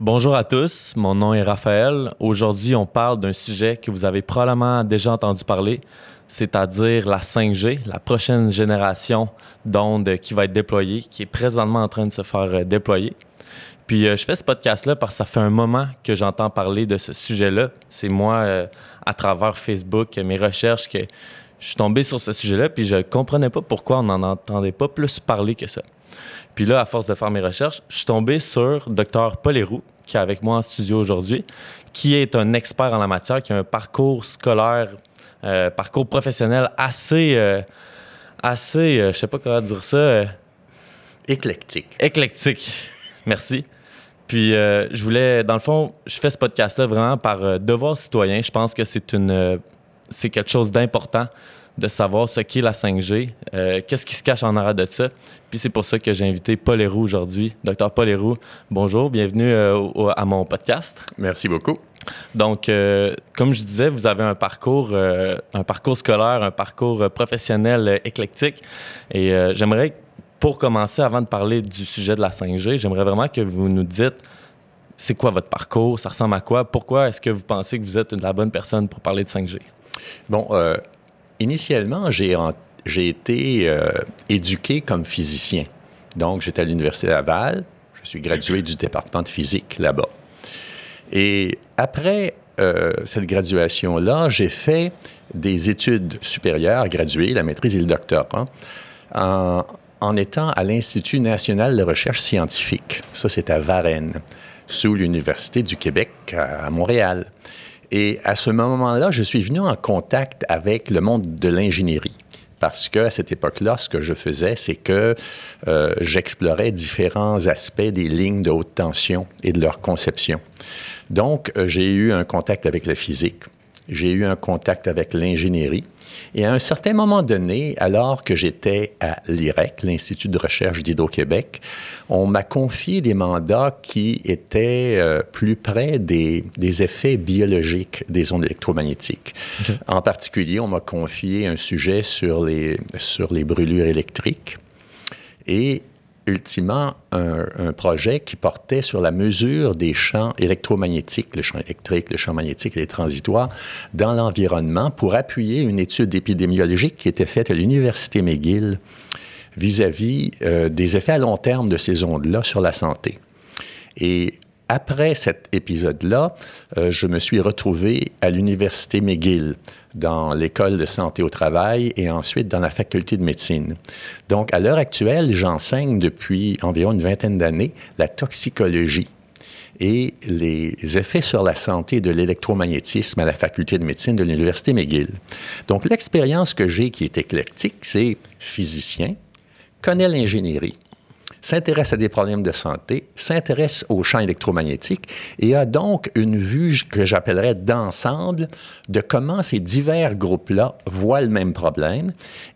Bonjour à tous, mon nom est Raphaël. Aujourd'hui, on parle d'un sujet que vous avez probablement déjà entendu parler, c'est-à-dire la 5G, la prochaine génération d'ondes qui va être déployée, qui est présentement en train de se faire euh, déployer. Puis euh, je fais ce podcast-là parce que ça fait un moment que j'entends parler de ce sujet-là. C'est moi, euh, à travers Facebook, mes recherches, que je suis tombé sur ce sujet-là, puis je ne comprenais pas pourquoi on n'en entendait pas plus parler que ça. Puis là, à force de faire mes recherches, je suis tombé sur Dr. Paul Héroux, qui est avec moi en studio aujourd'hui, qui est un expert en la matière, qui a un parcours scolaire, euh, parcours professionnel assez, euh, assez, euh, je sais pas comment dire ça. éclectique. Éclectique. Merci. Puis je voulais, dans le fond, je fais ce podcast-là vraiment par devoir citoyen. Je pense que c'est une, c'est quelque chose d'important de savoir ce qu'est la 5G, euh, qu'est-ce qui se cache en arrière de ça. Puis c'est pour ça que j'ai invité Paul Héroux aujourd'hui. Docteur Paul Héroux, bonjour, bienvenue euh, à mon podcast. Merci beaucoup. Donc, euh, comme je disais, vous avez un parcours, un parcours scolaire, un parcours professionnel éclectique. Et j'aimerais, pour commencer, avant de parler du sujet de la 5G, j'aimerais vraiment que vous nous dites c'est quoi votre parcours, ça ressemble à quoi, pourquoi est-ce que vous pensez que vous êtes la bonne personne pour parler de 5G? Bon, initialement, j'ai été euh, éduqué comme physicien. Donc, j'étais à l'Université Laval. Je suis gradué du département de physique là-bas. Et après euh, cette graduation-là, j'ai fait des études supérieures, gradué, la maîtrise et le doctorat, en, en étant à l'Institut national de recherche scientifique. Ça, c'est à Varennes, sous l'Université du Québec à Montréal. Et à ce moment-là, je suis venu en contact avec le monde de l'ingénierie. Parce qu'à cette époque-là, ce que je faisais, c'est que euh, j'explorais différents aspects des lignes de haute tension et de leur conception. Donc, euh, j'ai eu un contact avec la physique, j'ai eu un contact avec l'ingénierie. Et à un certain moment donné, alors que j'étais à l'IREC, l'Institut de recherche d'Hydro-Québec, on m'a confié des mandats qui étaient euh, plus près des, effets biologiques des ondes électromagnétiques. En particulier, on m'a confié un sujet sur les, sur les brûlures électriques. Et ultimement un, projet qui portait sur la mesure des champs électromagnétiques, le champ électrique, le champ magnétique et les transitoires, dans l'environnement pour appuyer une étude épidémiologique qui était faite à l'Université McGill vis-à-vis euh, des effets à long terme de ces ondes-là sur la santé. Après cet épisode-là, euh, je me suis retrouvé à l'Université McGill, dans l'école de santé au travail et ensuite dans la faculté de médecine. Donc, à l'heure actuelle, j'enseigne depuis environ une vingtaine d'années la toxicologie et les effets sur la santé de l'électromagnétisme à la faculté de médecine de l'Université McGill. Donc, l'expérience que j'ai qui est éclectique, c'est physicien, connaît l'ingénierie, s'intéresse à des problèmes de santé, s'intéresse aux champs électromagnétiques et a donc une vue que j'appellerais d'ensemble de comment ces divers groupes-là voient le même problème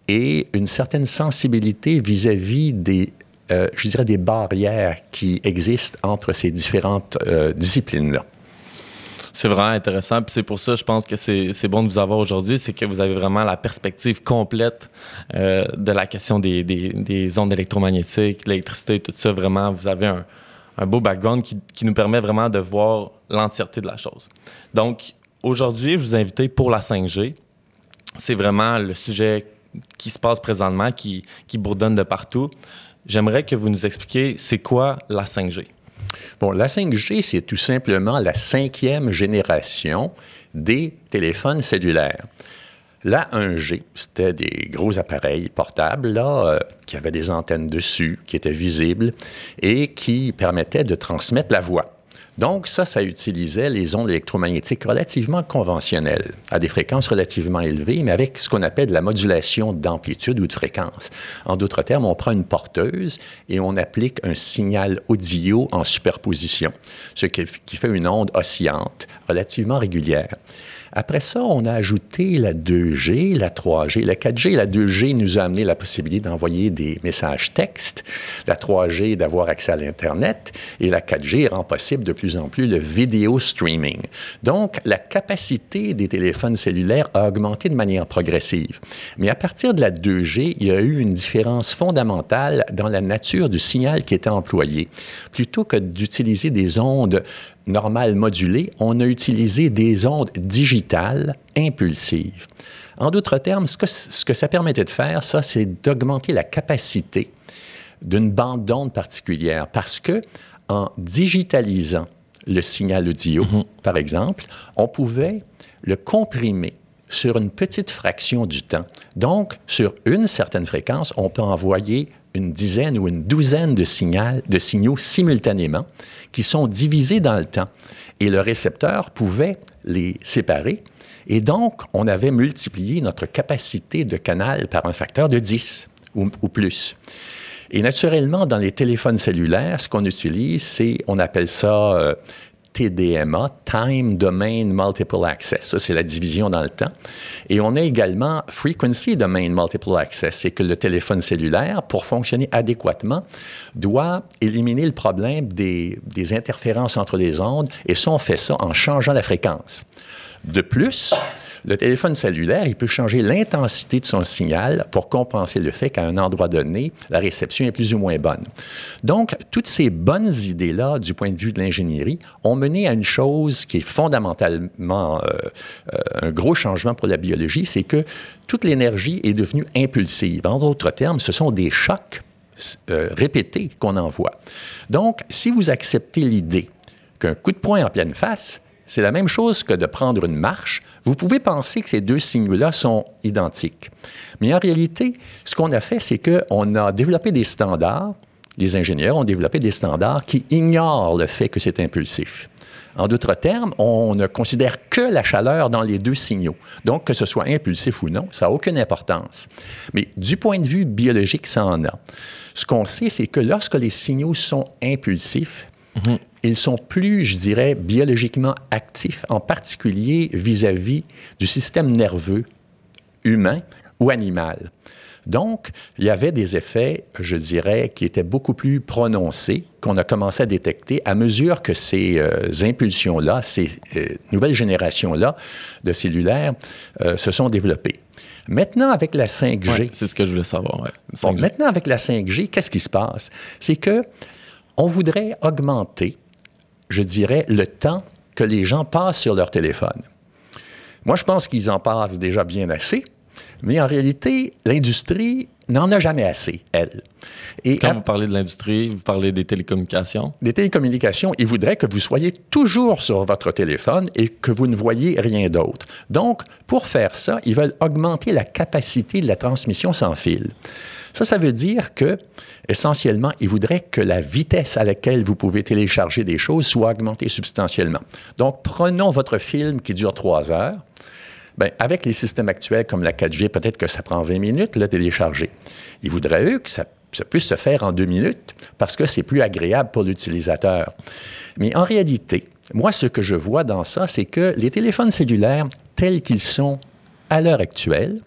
et une certaine sensibilité vis-à-vis des euh, je dirais, des barrières qui existent entre ces différentes euh, disciplines-là c'est vraiment intéressant. Puis c'est pour ça, je pense que c'est bon de vous avoir aujourd'hui, c'est que vous avez vraiment la perspective complète euh, de la question des, des, des ondes électromagnétiques, l'électricité, tout ça. Vraiment, vous avez un, un beau background qui, qui, nous permet vraiment de voir l'entièreté de la chose. Donc, aujourd'hui, je vous invite pour la 5G. C'est vraiment le sujet qui se passe présentement, qui, qui bourdonne de partout. J'aimerais que vous nous expliquiez c'est quoi la 5G. Bon, la 5G, c'est tout simplement la cinquième génération des téléphones cellulaires. La 1G, c'était des gros appareils portables là, euh, qui avaient des antennes dessus, qui étaient visibles et qui permettaient de transmettre la voix. Donc, ça, ça utilisait les ondes électromagnétiques relativement conventionnelles, à des fréquences relativement élevées, mais avec ce qu'on appelle de la modulation d'amplitude ou de fréquence. En d'autres termes, on prend une porteuse et on applique un signal audio en superposition, ce qui fait une onde oscillante relativement régulière. Après ça, on a ajouté la 2G, la 3G, la 4G. La 2G nous a amené la possibilité d'envoyer des messages textes, la 3G d'avoir accès à l'Internet et la 4G rend possible de plus en plus le vidéo streaming. Donc, la capacité des téléphones cellulaires a augmenté de manière progressive. Mais à partir de la 2G, il y a eu une différence fondamentale dans la nature du signal qui était employé. Plutôt que d'utiliser des ondes normales modulées, on a utilisé des ondes digitales impulsives. En d'autres termes, ce que, ce que ça permettait de faire, ça, c'est d'augmenter la capacité d'une bande d'ondes particulière parce que en digitalisant le signal audio, mm-hmm. par exemple, on pouvait le comprimer sur une petite fraction du temps. Donc, sur une certaine fréquence, on peut envoyer une dizaine ou une douzaine de, signaux simultanément qui sont divisés dans le temps. Et le récepteur pouvait les séparer. Et donc, on avait multiplié notre capacité de canal par un facteur de 10 ou, plus. Et naturellement, dans les téléphones cellulaires, ce qu'on utilise, c'est, on appelle ça euh, TDMA, Time Domain Multiple Access. Ça, c'est la division dans le temps. Et on a également Frequency Domain Multiple Access. C'est que le téléphone cellulaire, pour fonctionner adéquatement, doit éliminer le problème des, des interférences entre les ondes. Et ça, on fait ça en changeant la fréquence. De plus, le téléphone cellulaire, il peut changer l'intensité de son signal pour compenser le fait qu'à un endroit donné, la réception est plus ou moins bonne. Donc, toutes ces bonnes idées-là, du point de vue de l'ingénierie, ont mené à une chose qui est fondamentalement euh, euh, un gros changement pour la biologie, c'est que toute l'énergie est devenue impulsive. En d'autres termes, ce sont des chocs euh, répétés qu'on envoie. Donc, si vous acceptez l'idée qu'un coup de poing en pleine face, c'est la même chose que de prendre une marche. Vous pouvez penser que ces deux signaux-là sont identiques. Mais en réalité, ce qu'on a fait, c'est qu'on a développé des standards, les ingénieurs ont développé des standards qui ignorent le fait que c'est impulsif. En d'autres termes, on ne considère que la chaleur dans les deux signaux. Donc, que ce soit impulsif ou non, ça n'a aucune importance. Mais du point de vue biologique, ça en a. Ce qu'on sait, c'est que lorsque les signaux sont impulsifs, mhm ils sont plus, je dirais, biologiquement actifs, en particulier vis-à-vis du système nerveux humain ou animal. Donc, il y avait des effets, je dirais, qui étaient beaucoup plus prononcés, qu'on a commencé à détecter à mesure que ces euh, impulsions-là, ces euh, nouvelles générations-là de cellulaires euh, se sont développées. Maintenant, avec la 5G... c'est ce que je voulais savoir. maintenant, avec la 5G, qu'est-ce qui se passe? C'est que on voudrait augmenter je dirais, le temps que les gens passent sur leur téléphone. Moi, je pense qu'ils en passent déjà bien assez, mais en réalité, l'industrie n'en a jamais assez, elle. Et Quand vous parlez de l'industrie, vous parlez des télécommunications? Des télécommunications, ils voudraient que vous soyez toujours sur votre téléphone et que vous ne voyez rien d'autre. Donc, pour faire ça, ils veulent augmenter la capacité de la transmission sans fil. Ça, ça veut dire que, essentiellement, ils voudraient que la vitesse à laquelle vous pouvez télécharger des choses soit augmentée substantiellement. Donc, prenons votre film qui dure trois heures. Bien, avec les systèmes actuels comme la 4G, peut-être que ça prend 20 minutes le télécharger. Ils voudraient, eux, que ça, ça puisse se faire en deux minutes parce que c'est plus agréable pour l'utilisateur. Mais en réalité, moi, ce que je vois dans ça, c'est que les téléphones cellulaires, tels qu'ils sont à l'heure actuelle,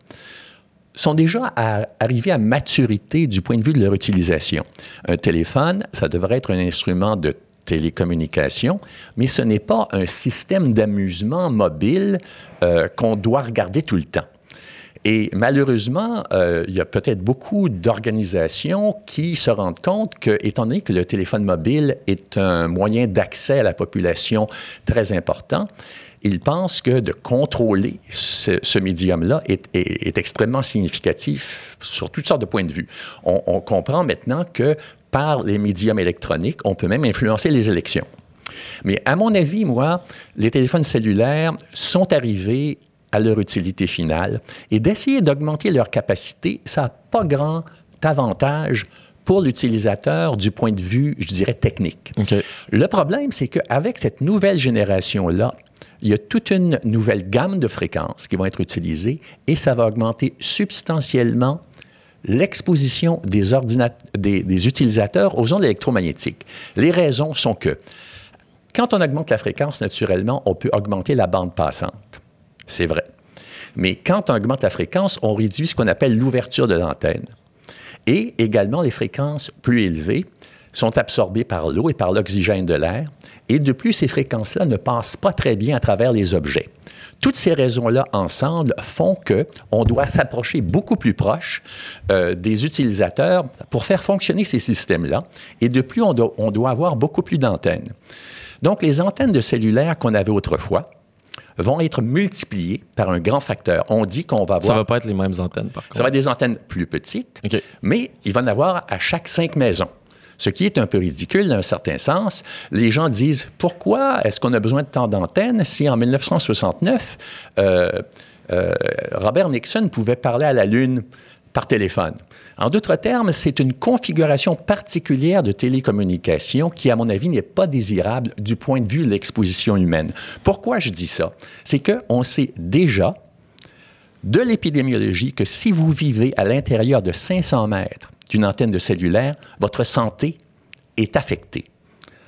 sont déjà arrivés à maturité du point de vue de leur utilisation. Un téléphone, ça devrait être un instrument de télécommunication, mais ce n'est pas un système d'amusement mobile euh, qu'on doit regarder tout le temps. Et malheureusement, euh, il y a peut-être beaucoup d'organisations qui se rendent compte que, étant donné que le téléphone mobile est un moyen d'accès à la population très important, il pense que de contrôler ce, médium-là est, extrêmement significatif sur toutes sortes de points de vue. On, comprend maintenant que par les médiums électroniques, on peut même influencer les élections. Mais à mon avis, moi, les téléphones cellulaires sont arrivés à leur utilité finale et d'essayer d'augmenter leur capacité, ça n'a pas grand avantage pour l'utilisateur du point de vue, je dirais, technique. Le problème, c'est qu'avec cette nouvelle génération-là, il y a toute une nouvelle gamme de fréquences qui vont être utilisées et ça va augmenter substantiellement l'exposition des, utilisateurs aux ondes électromagnétiques. Les raisons sont que quand on augmente la fréquence, naturellement, on peut augmenter la bande passante. C'est vrai. Mais quand on augmente la fréquence, on réduit ce qu'on appelle l'ouverture de l'antenne. Et également, les fréquences plus élevées sont absorbées par l'eau et par l'oxygène de l'air. Et de plus, ces fréquences-là ne passent pas très bien à travers les objets. Toutes ces raisons-là ensemble font que on doit s'approcher beaucoup plus proche euh, des utilisateurs pour faire fonctionner ces systèmes-là. Et de plus, on doit, on doit avoir beaucoup plus d'antennes. Donc, les antennes de cellulaire qu'on avait autrefois, vont être multipliées par un grand facteur. On dit qu'on va avoir... Ça ne va pas être les mêmes antennes, par contre. Ça va être des antennes plus petites, mais il va en avoir à chaque cinq maisons. Ce qui est un peu ridicule dans un certain sens. Les gens disent pourquoi est-ce qu'on a besoin de tant d'antennes si en 1969, euh, euh, Robert Nixon pouvait parler à la Lune par téléphone? En d'autres termes, c'est une configuration particulière de télécommunication qui, à mon avis, n'est pas désirable du point de vue de l'exposition humaine. Pourquoi je dis ça? C'est qu'on sait déjà de l'épidémiologie que si vous vivez à l'intérieur de 500 mètres d'une antenne de cellulaire, votre santé est affectée.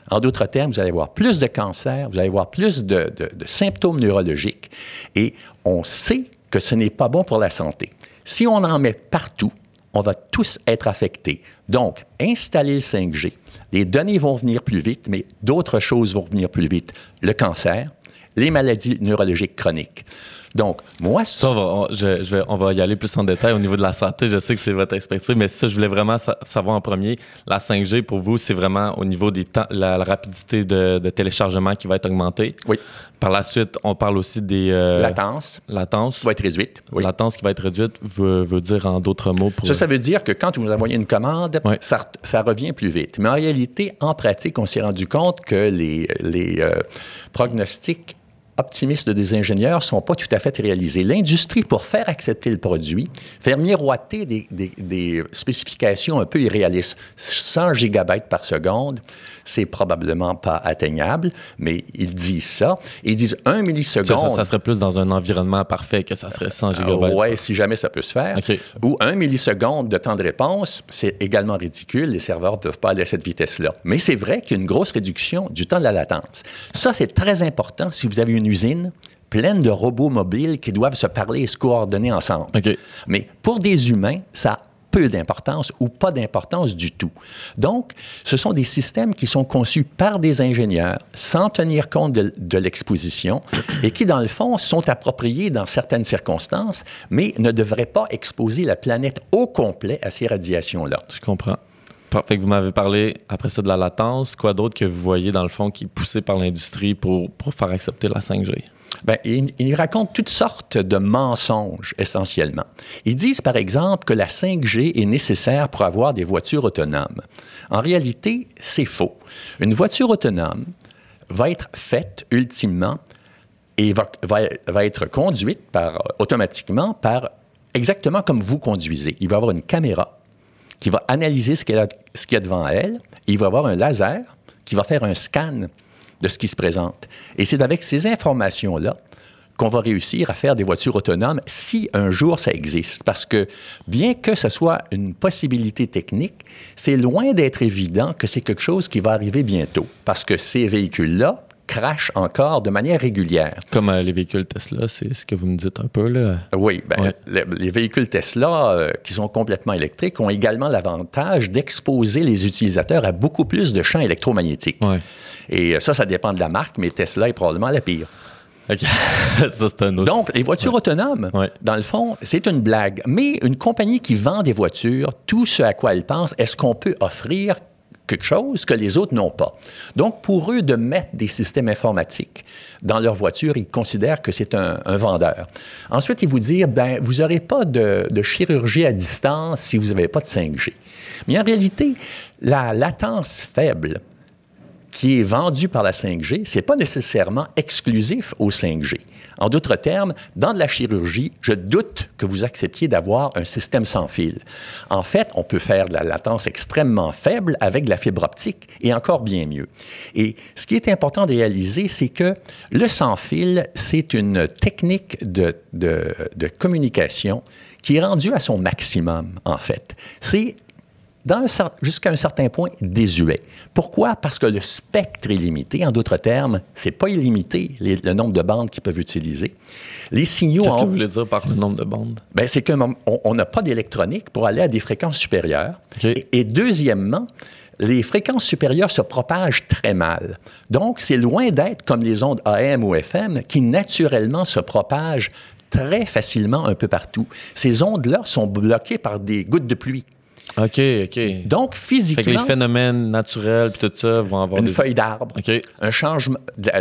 En d'autres termes, vous allez avoir plus de cancers, vous allez avoir plus de, de symptômes neurologiques et on sait que ce n'est pas bon pour la santé. Si on en met partout, on va tous être affectés. Donc, installer le 5G. Les données vont venir plus vite, mais d'autres choses vont venir plus vite. Le cancer, les maladies neurologiques chroniques. Donc, moi... Ça, on va, je, vais, on va y aller plus en détail au niveau de la santé. Je sais que c'est votre expertise, mais ça, je voulais vraiment savoir en premier. La 5G, pour vous, c'est vraiment au niveau des temps, la, rapidité de, téléchargement qui va être augmentée. Oui. Par la suite, on parle aussi des... Euh, latence. Latence. Qui va être réduite. Oui. Latence qui va être réduite veut, veut dire en d'autres mots... Pour... Ça, ça veut dire que quand vous envoyez une commande, ça, ça, revient plus vite. Mais en réalité, en pratique, on s'est rendu compte que les, les euh, pronostics optimistes des ingénieurs ne sont pas tout à fait réalisés. L'industrie, pour faire accepter le produit, faire miroiter des, des, spécifications un peu irréalistes. 100 gigabytes par seconde, c'est probablement pas atteignable, mais ils disent ça. Ils disent 1 milliseconde. Ça, serait plus dans un environnement parfait que ça serait 100 gigabytes. oui, si jamais ça peut se faire. Ou 1 milliseconde de temps de réponse, c'est également ridicule. Les serveurs ne peuvent pas aller à cette vitesse-là. Mais c'est vrai qu'il y a une grosse réduction du temps de la latence. Ça, c'est très important si vous avez une usine pleine de robots mobiles qui doivent se parler et se coordonner ensemble. Mais pour des humains, ça d'importance ou pas d'importance du tout. Donc, ce sont des systèmes qui sont conçus par des ingénieurs sans tenir compte de, l'exposition et qui, dans le fond, sont appropriés dans certaines circonstances, mais ne devraient pas exposer la planète au complet à ces radiations-là. Je comprends. Que vous m'avez parlé après ça de la latence. Quoi d'autre que vous voyez dans le fond qui est poussé par l'industrie pour, pour faire accepter la 5G? Bien, ils, racontent toutes sortes de mensonges essentiellement. Ils disent par exemple que la 5G est nécessaire pour avoir des voitures autonomes. En réalité, c'est faux. Une voiture autonome va être faite ultimement et va, être conduite par, automatiquement par exactement comme vous conduisez. Il va avoir une caméra qui va analyser ce qu'il y, y, a devant elle. il va avoir un laser qui va faire un scan de ce qui se présente. Et c'est avec ces informations-là qu'on va réussir à faire des voitures autonomes si un jour ça existe. Parce que bien que ce soit une possibilité technique, c'est loin d'être évident que c'est quelque chose qui va arriver bientôt. Parce que ces véhicules-là crachent encore de manière régulière. Comme euh, les véhicules Tesla, c'est ce que vous me dites un peu là. Oui, ben, les, véhicules Tesla euh, qui sont complètement électriques ont également l'avantage d'exposer les utilisateurs à beaucoup plus de champs électromagnétiques. Et ça, ça dépend de la marque, mais Tesla est probablement la pire. OK. ça, c'est un autre. Donc, les voitures autonomes, dans le fond, c'est une blague. Mais une compagnie qui vend des voitures, tout ce à quoi elle pense, est-ce qu'on peut offrir quelque chose que les autres n'ont pas. Donc, pour eux, de mettre des systèmes informatiques dans leur voiture, ils considèrent que c'est un, vendeur. Ensuite, ils vous disent, ben, vous n'aurez pas de, de, chirurgie à distance si vous n'avez pas de 5G. Mais en réalité, la latence faible qui est vendu par la 5G, ce n'est pas nécessairement exclusif au 5G. En d'autres termes, dans de la chirurgie, je doute que vous acceptiez d'avoir un système sans fil. En fait, on peut faire de la latence extrêmement faible avec de la fibre optique et encore bien mieux. Et ce qui est important de réaliser, c'est que le sans fil, c'est une technique de, de communication qui est rendue à son maximum, en fait. C'est jusqu'à un certain point désuet. Pourquoi? Parce que le spectre est limité. En d'autres termes, c'est pas illimité le nombre de bandes qu'ils peuvent utiliser. Les signaux. Qu'est-ce que vous voulez dire par le nombre de bandes? Ben, c'est qu'on n'a pas d'électronique pour aller à des fréquences supérieures. et deuxièmement, les fréquences supérieures se propagent très mal. Donc, c'est loin d'être comme les ondes AM ou FM qui naturellement se propagent très facilement un peu partout. Ces ondes-là sont bloquées par des gouttes de pluie. OK, OK. Donc, physiquement. Fait que les phénomènes naturels puis tout ça vont avoir. Une feuille d'arbre, un changement de,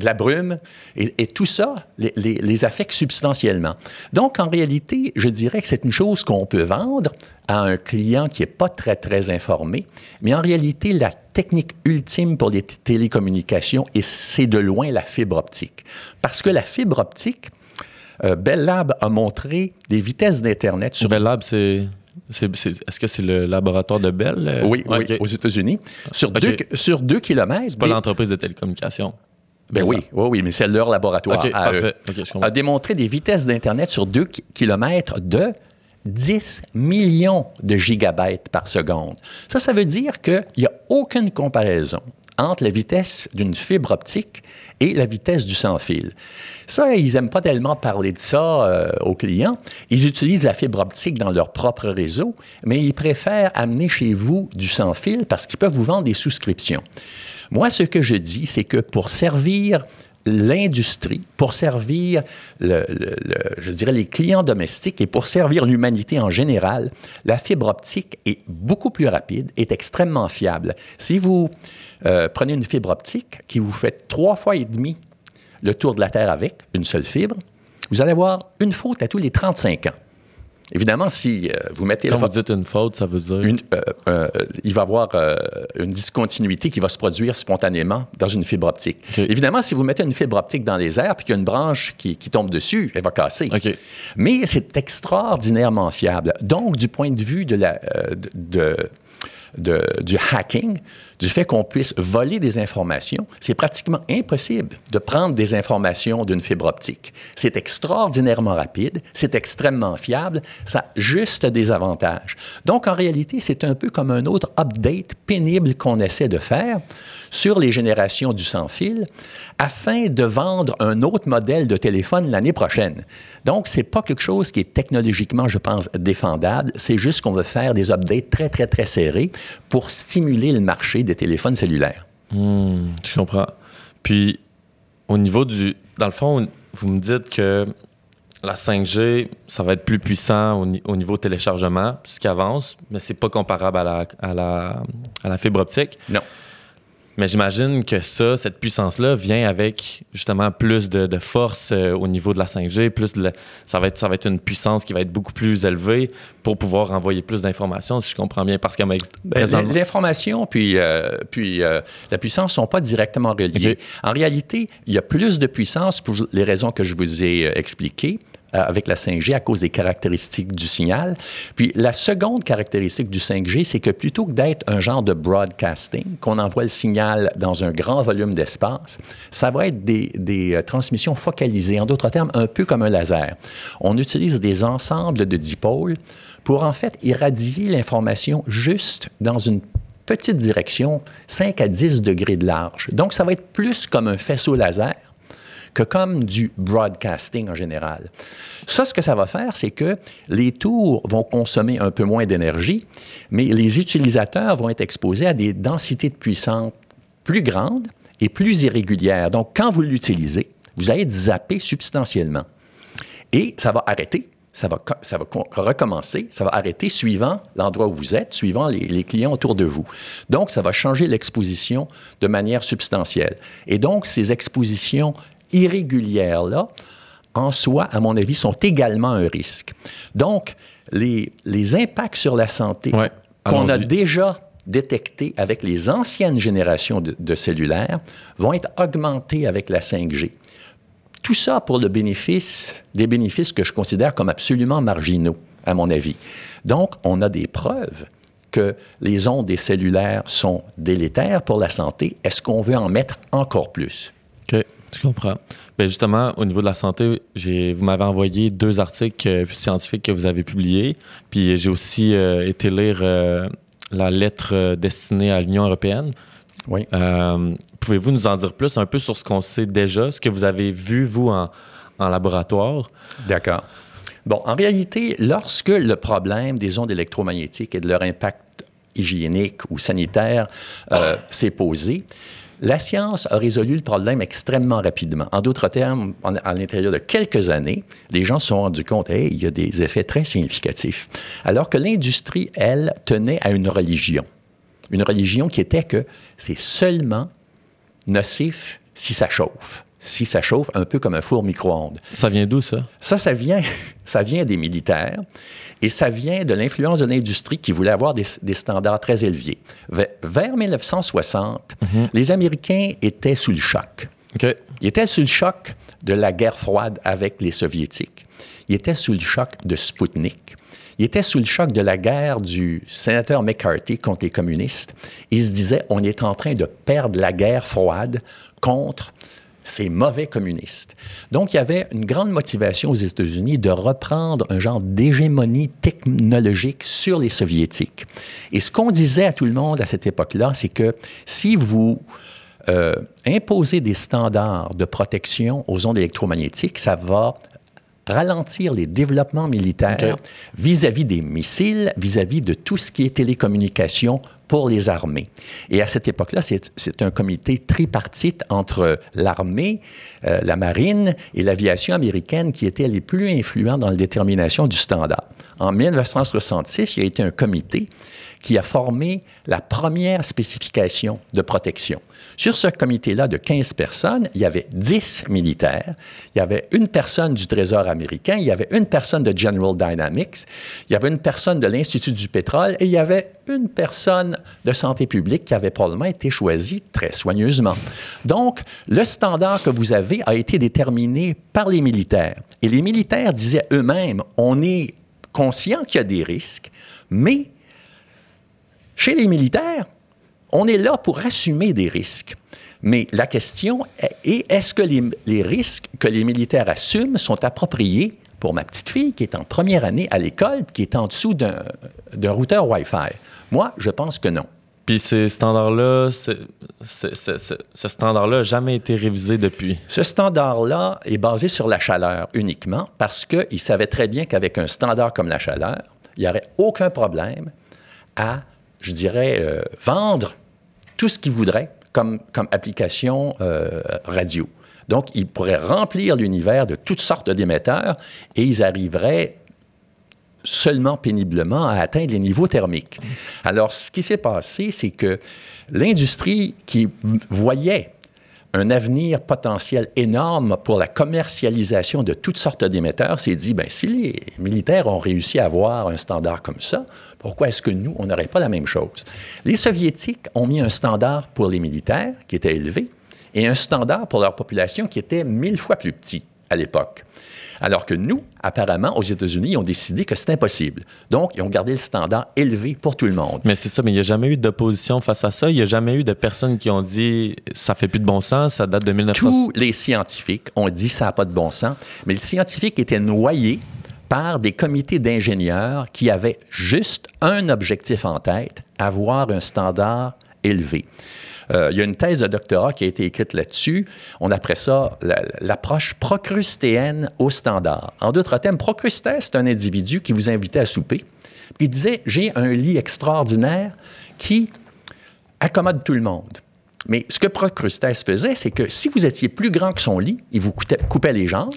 la brume, et, tout ça les, les, affecte substantiellement. Donc, en réalité, je dirais que c'est une chose qu'on peut vendre à un client qui n'est pas très, très informé, mais en réalité, la technique ultime pour les télécommunications, et c'est de loin la fibre optique. Parce que la fibre optique, euh, Bell Lab a montré des vitesses d'Internet sur... Bell Lab, c'est... Est-ce que c'est le laboratoire de Bell? Euh? Oui, oui aux États-Unis. Sur, deux, sur deux kilomètres. C'est pas l'entreprise de télécommunications. Ben oui, oui, oui, mais c'est leur laboratoire. a démontré des vitesses d'Internet sur deux kilomètres de 10 millions de gigabytes par seconde. Ça, ça veut dire qu'il n'y a aucune comparaison entre la vitesse d'une fibre optique et la vitesse du sans-fil. Ça, ils n'aiment pas tellement parler de ça euh, aux clients. Ils utilisent la fibre optique dans leur propre réseau, mais ils préfèrent amener chez vous du sans-fil parce qu'ils peuvent vous vendre des souscriptions. Moi, ce que je dis, c'est que pour servir l'industrie, pour servir, je dirais, les clients domestiques et pour servir l'humanité en général, la fibre optique est beaucoup plus rapide, est extrêmement fiable. Si vous euh, prenez une fibre optique qui vous fait trois fois et demi le tour de la Terre avec une seule fibre, vous allez avoir une faute à tous les 35 ans. Évidemment, si euh, vous mettez... Quand vous dites une faute, ça veut dire... Euh, euh, il va y avoir une discontinuité qui va se produire spontanément dans une fibre optique. Évidemment, si vous mettez une fibre optique dans les airs puis qu'il y a une branche qui, tombe dessus, elle va casser. Mais c'est extraordinairement fiable. Donc, du point de vue de la, de, du hacking, du fait qu'on puisse voler des informations, c'est pratiquement impossible de prendre des informations d'une fibre optique. C'est extraordinairement rapide, c'est extrêmement fiable, ça a juste des avantages. Donc, en réalité, c'est un peu comme un autre update pénible qu'on essaie de faire sur les générations du sans-fil afin de vendre un autre modèle de téléphone l'année prochaine. Donc, ce n'est pas quelque chose qui est technologiquement, je pense, défendable. C'est juste qu'on veut faire des updates très, très, très serrés pour stimuler le marché des téléphones cellulaires. Hmm, je comprends. Puis, au niveau du... Dans le fond, vous me dites que la 5G, ça va être plus puissant au, niveau téléchargement, ce qui avance, mais c'est pas comparable à la, à la, à la fibre optique. Non. Mais j'imagine que ça, cette puissance-là, vient avec justement plus de, force euh, au niveau de la 5G, plus ça, va être, ça va être une puissance qui va être beaucoup plus élevée pour pouvoir envoyer plus d'informations, si je comprends bien, parce que ben, L'information puis, euh, puis euh, la puissance ne sont pas directement reliées. En réalité, il y a plus de puissance pour les raisons que je vous ai expliquées. Euh, avec la 5G à cause des caractéristiques du signal. Puis la seconde caractéristique du 5G, c'est que plutôt que d'être un genre de broadcasting, qu'on envoie le signal dans un grand volume d'espace, ça va être des, euh, transmissions focalisées, en d'autres termes, un peu comme un laser. On utilise des ensembles de dipôles pour en fait irradier l'information juste dans une petite direction, 5 à 10 degrés de large. Donc, ça va être plus comme un faisceau laser que comme du broadcasting en général. Ça, ce que ça va faire, c'est que les tours vont consommer un peu moins d'énergie, mais les utilisateurs vont être exposés à des densités de puissance plus grandes et plus irrégulières. Donc, quand vous l'utilisez, vous allez être zappé substantiellement. Et ça va arrêter ça va, ça va recommencer, ça va arrêter suivant l'endroit où vous êtes, suivant les, les, clients autour de vous. Donc, ça va changer l'exposition de manière substantielle. Et donc, ces expositions irrégulières-là, en soi, à mon avis, sont également un risque. Donc, les, les impacts sur la santé qu'on a déjà détectés avec les anciennes générations de, cellulaires vont être augmentés avec la 5G. Tout ça pour le bénéfice, des bénéfices que je considère comme absolument marginaux, à mon avis. Donc, on a des preuves que les ondes des cellulaires sont délétères pour la santé. Est-ce qu'on veut en mettre encore plus? OK. Je comprends. Bien, justement, au niveau de la santé, vous m'avez envoyé deux articles euh, scientifiques que vous avez publiés. Puis j'ai aussi euh, été lire euh, la lettre destinée à l'Union européenne. Oui. Pouvez-vous nous en dire plus un peu sur ce qu'on sait déjà, ce que vous avez vu, vous, en, en laboratoire? D'accord. Bon, en réalité, lorsque le problème des ondes électromagnétiques et de leur impact hygiénique ou sanitaire euh, s'est posé, la science a résolu le problème extrêmement rapidement. En d'autres termes, à l'intérieur de quelques années, les gens se sont rendus compte, hey, il y a des effets très significatifs. Alors que l'industrie, elle, tenait à une religion. Une religion qui était que c'est seulement nocif si ça chauffe si ça chauffe, un peu comme un four micro-ondes. Ça vient d'où, ça? Ça, ça vient, ça vient des militaires et ça vient de l'influence de l'industrie qui voulait avoir des, standards très élevés. Vers 1960, mhm. les Américains étaient sous le choc. Ils étaient sous le choc de la guerre froide avec les Soviétiques. Ils étaient sous le choc de Sputnik. Ils étaient sous le choc de la guerre du sénateur McCarthy contre les communistes. Ils se disaient, on est en train de perdre la guerre froide contre ces mauvais communistes. Donc, il y avait une grande motivation aux États-Unis de reprendre un genre d'hégémonie technologique sur les soviétiques. Et ce qu'on disait à tout le monde à cette époque-là, c'est que si vous euh, imposez des standards de protection aux ondes électromagnétiques, ça va ralentir les développements militaires vis-à-vis des missiles, vis-à-vis de tout ce qui est télécommunication pour les armées. Et à cette époque-là, c'est un comité tripartite entre l'armée, euh, la marine et l'aviation américaine qui étaient les plus influents dans la détermination du standard. En 1966, il y a été un comité qui a formé la première spécification de protection. Sur ce comité-là de 15 personnes, il y avait 10 militaires, il y avait une personne du Trésor américain, il y avait une personne de General Dynamics, il y avait une personne de l'Institut du pétrole et il y avait une personne de santé publique qui avait probablement été choisie très soigneusement. Donc, le standard que vous avez a été déterminé par les militaires. Et les militaires disaient eux-mêmes, on est conscient qu'il y a des risques, mais chez les militaires, on est là pour assumer des risques. Mais la question est, est-ce que les, risques que les militaires assument sont appropriés pour ma petite fille qui est en première année à l'école, qui est en dessous d'un routeur Wi-Fi? Moi, je pense que non. Puis ces standards-là, ce standard-là n'a jamais été révisé depuis. Ce standard-là est basé sur la chaleur uniquement parce qu'ils savaient très bien qu'avec un standard comme la chaleur, il n'y aurait aucun problème à je dirais, euh, vendre tout ce qu'ils voudraient comme, comme application euh, radio. Donc, ils pourraient remplir l'univers de toutes sortes d'émetteurs et ils arriveraient seulement péniblement à atteindre les niveaux thermiques. Alors, ce qui s'est passé, c'est que l'industrie qui voyait un avenir potentiel énorme pour la commercialisation de toutes sortes d'émetteurs s'est dit, ben, si les militaires ont réussi à avoir un standard comme ça, pourquoi est-ce que nous, on n'aurait pas la même chose? Les Soviétiques ont mis un standard pour les militaires qui était élevé et un standard pour leur population qui était mille fois plus petit à l'époque. Alors que nous, apparemment, aux États-Unis, ils ont décidé que c'est impossible. Donc, ils ont gardé le standard élevé pour tout le monde. Mais c'est ça, mais il n'y a jamais eu d'opposition face à ça. Il n'y a jamais eu de personnes qui ont dit ça fait plus de bon sens, ça date de 1900. Tous les scientifiques ont dit ça n'a pas de bon sens, mais les scientifiques étaient noyés par des comités d'ingénieurs qui avaient juste un objectif en tête, avoir un standard élevé. Euh, il y a une thèse de doctorat qui a été écrite là-dessus. On appelle ça l'approche procrustéenne au standard. En d'autres termes, Procrustes, c'est un individu qui vous invitait à souper. Puis il disait J'ai un lit extraordinaire qui accommode tout le monde. Mais ce que Procrustès faisait, c'est que si vous étiez plus grand que son lit, il vous coupait les jambes.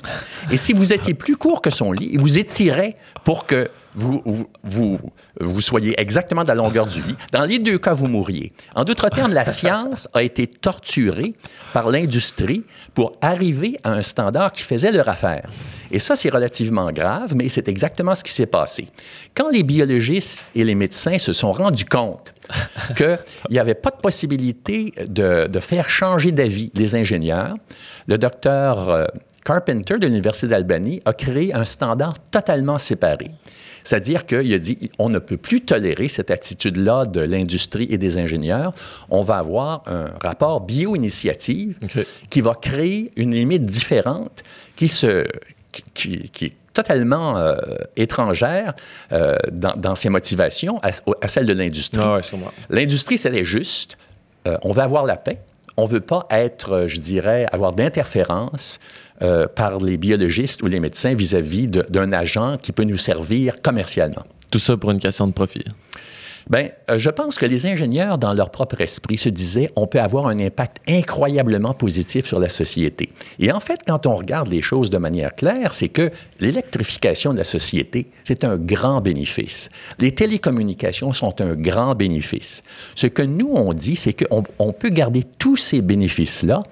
Et si vous étiez plus court que son lit, il vous étirait pour que vous, vous, vous, soyez exactement de la longueur du lit. Dans les deux cas, vous mourriez. En d'autres termes, la science a été torturée par l'industrie pour arriver à un standard qui faisait leur affaire. Et ça, c'est relativement grave, mais c'est exactement ce qui s'est passé. Quand les biologistes et les médecins se sont rendus compte qu'il n'y avait pas de possibilité de, de faire changer d'avis les ingénieurs, le docteur euh, Carpenter de l'Université d'Albany a créé un standard totalement séparé. C'est-à-dire qu'il a dit, on ne peut plus tolérer cette attitude-là de l'industrie et des ingénieurs. On va avoir un rapport bio-initiative qui va créer une limite différente qui, se, qui, qui, est totalement euh, étrangère euh, dans, ses motivations à, celle de l'industrie. Ah l'industrie, c'était juste, on veut avoir la paix, on ne veut pas être, je dirais, avoir d'interférence par les biologistes ou les médecins vis-à-vis d'un agent qui peut nous servir commercialement. Tout ça pour une question de profit. Bien, euh, je pense que les ingénieurs, dans leur propre esprit, se disaient on peut avoir un impact incroyablement positif sur la société. Et en fait, quand on regarde les choses de manière claire, c'est que l'électrification de la société, c'est un grand bénéfice. Les télécommunications sont un grand bénéfice. Ce que nous, on dit, c'est qu'on on peut garder tous ces bénéfices-là,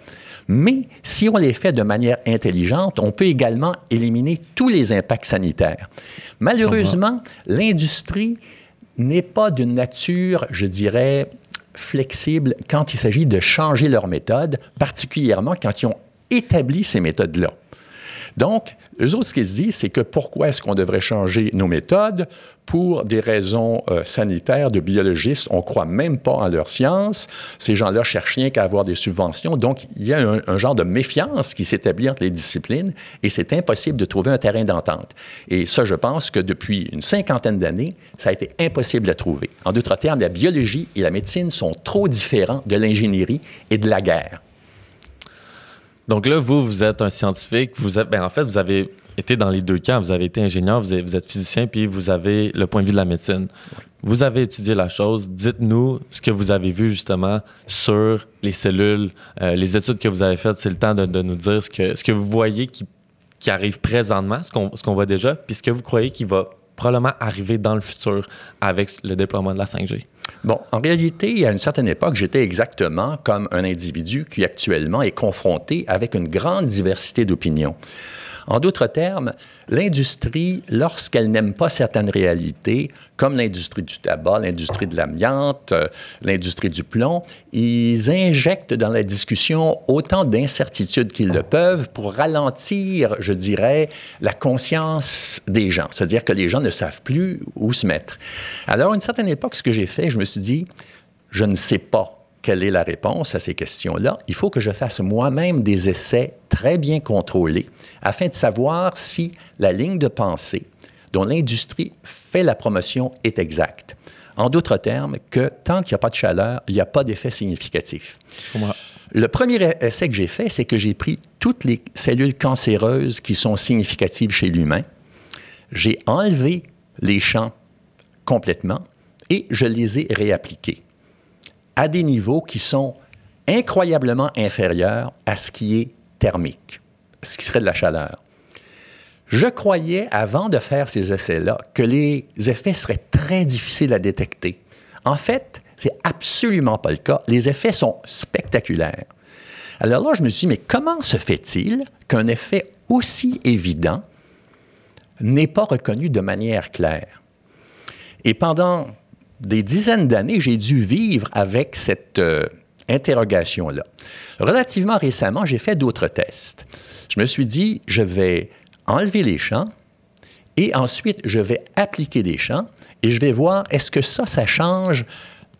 mais si on les fait de manière intelligente, on peut également éliminer tous les impacts sanitaires. Malheureusement, l'industrie n'est pas d'une nature, je dirais, flexible quand il s'agit de changer leur méthode, particulièrement quand ils ont établi ces méthodes-là. Donc, eux autres, ce qu'ils se disent, c'est que pourquoi est-ce qu'on devrait changer nos méthodes pour des raisons euh, sanitaires de biologistes? On ne croit même pas en leur science. Ces gens-là cherchent rien qu'à avoir des subventions. Donc, il y a un, genre de méfiance qui s'établit entre les disciplines et c'est impossible de trouver un terrain d'entente. Et ça, je pense que depuis une cinquantaine d'années, ça a été impossible à trouver. En d'autres termes, la biologie et la médecine sont trop différents de l'ingénierie et de la guerre. Donc là, vous, vous êtes un scientifique. Vous êtes, ben, en fait, vous avez été dans les deux camps. Vous avez été ingénieur, vous, êtes physicien, puis vous avez le point de vue de la médecine. Vous avez étudié la chose. Dites-nous ce que vous avez vu justement sur les cellules, euh, les études que vous avez faites. C'est le temps de, nous dire ce que, ce que vous voyez qui, qui arrive présentement, ce qu'on, ce qu'on voit déjà, puis ce que vous croyez qui va probablement arriver dans le futur avec le déploiement de la 5G. Bon, en réalité, à une certaine époque, j'étais exactement comme un individu qui actuellement est confronté avec une grande diversité d'opinions. En d'autres termes, l'industrie, lorsqu'elle n'aime pas certaines réalités, comme l'industrie du tabac, l'industrie de l'amiante, euh, l'industrie du plomb, ils injectent dans la discussion autant d'incertitudes qu'ils le peuvent pour ralentir, je dirais, la conscience des gens. C'est-à-dire que les gens ne savent plus où se mettre. Alors, à une certaine époque, ce que j'ai fait, je me suis dit, je ne sais pas quelle est la réponse à ces questions-là, il faut que je fasse moi-même des essais très bien contrôlés afin de savoir si la ligne de pensée dont l'industrie fait la promotion est exacte. En d'autres termes, que tant qu'il n'y a pas de chaleur, il n'y a pas d'effet significatif. Le premier essai que j'ai fait, c'est que j'ai pris toutes les cellules cancéreuses qui sont significatives chez l'humain. J'ai enlevé les champs complètement et je les ai réappliqués à des niveaux qui sont incroyablement inférieurs à ce qui est thermique, ce qui serait de la chaleur. Je croyais, avant de faire ces essais-là, que les effets seraient très difficiles à détecter. En fait, c'est absolument pas le cas. Les effets sont spectaculaires. Alors là, je me suis dit, mais comment se fait-il qu'un effet aussi évident n'est pas reconnu de manière claire? Et pendant des dizaines d'années, j'ai dû vivre avec cette euh, interrogation-là. Relativement récemment, j'ai fait d'autres tests. Je me suis dit, je vais enlever les champs et ensuite, je vais appliquer des champs et je vais voir est-ce que ça, ça change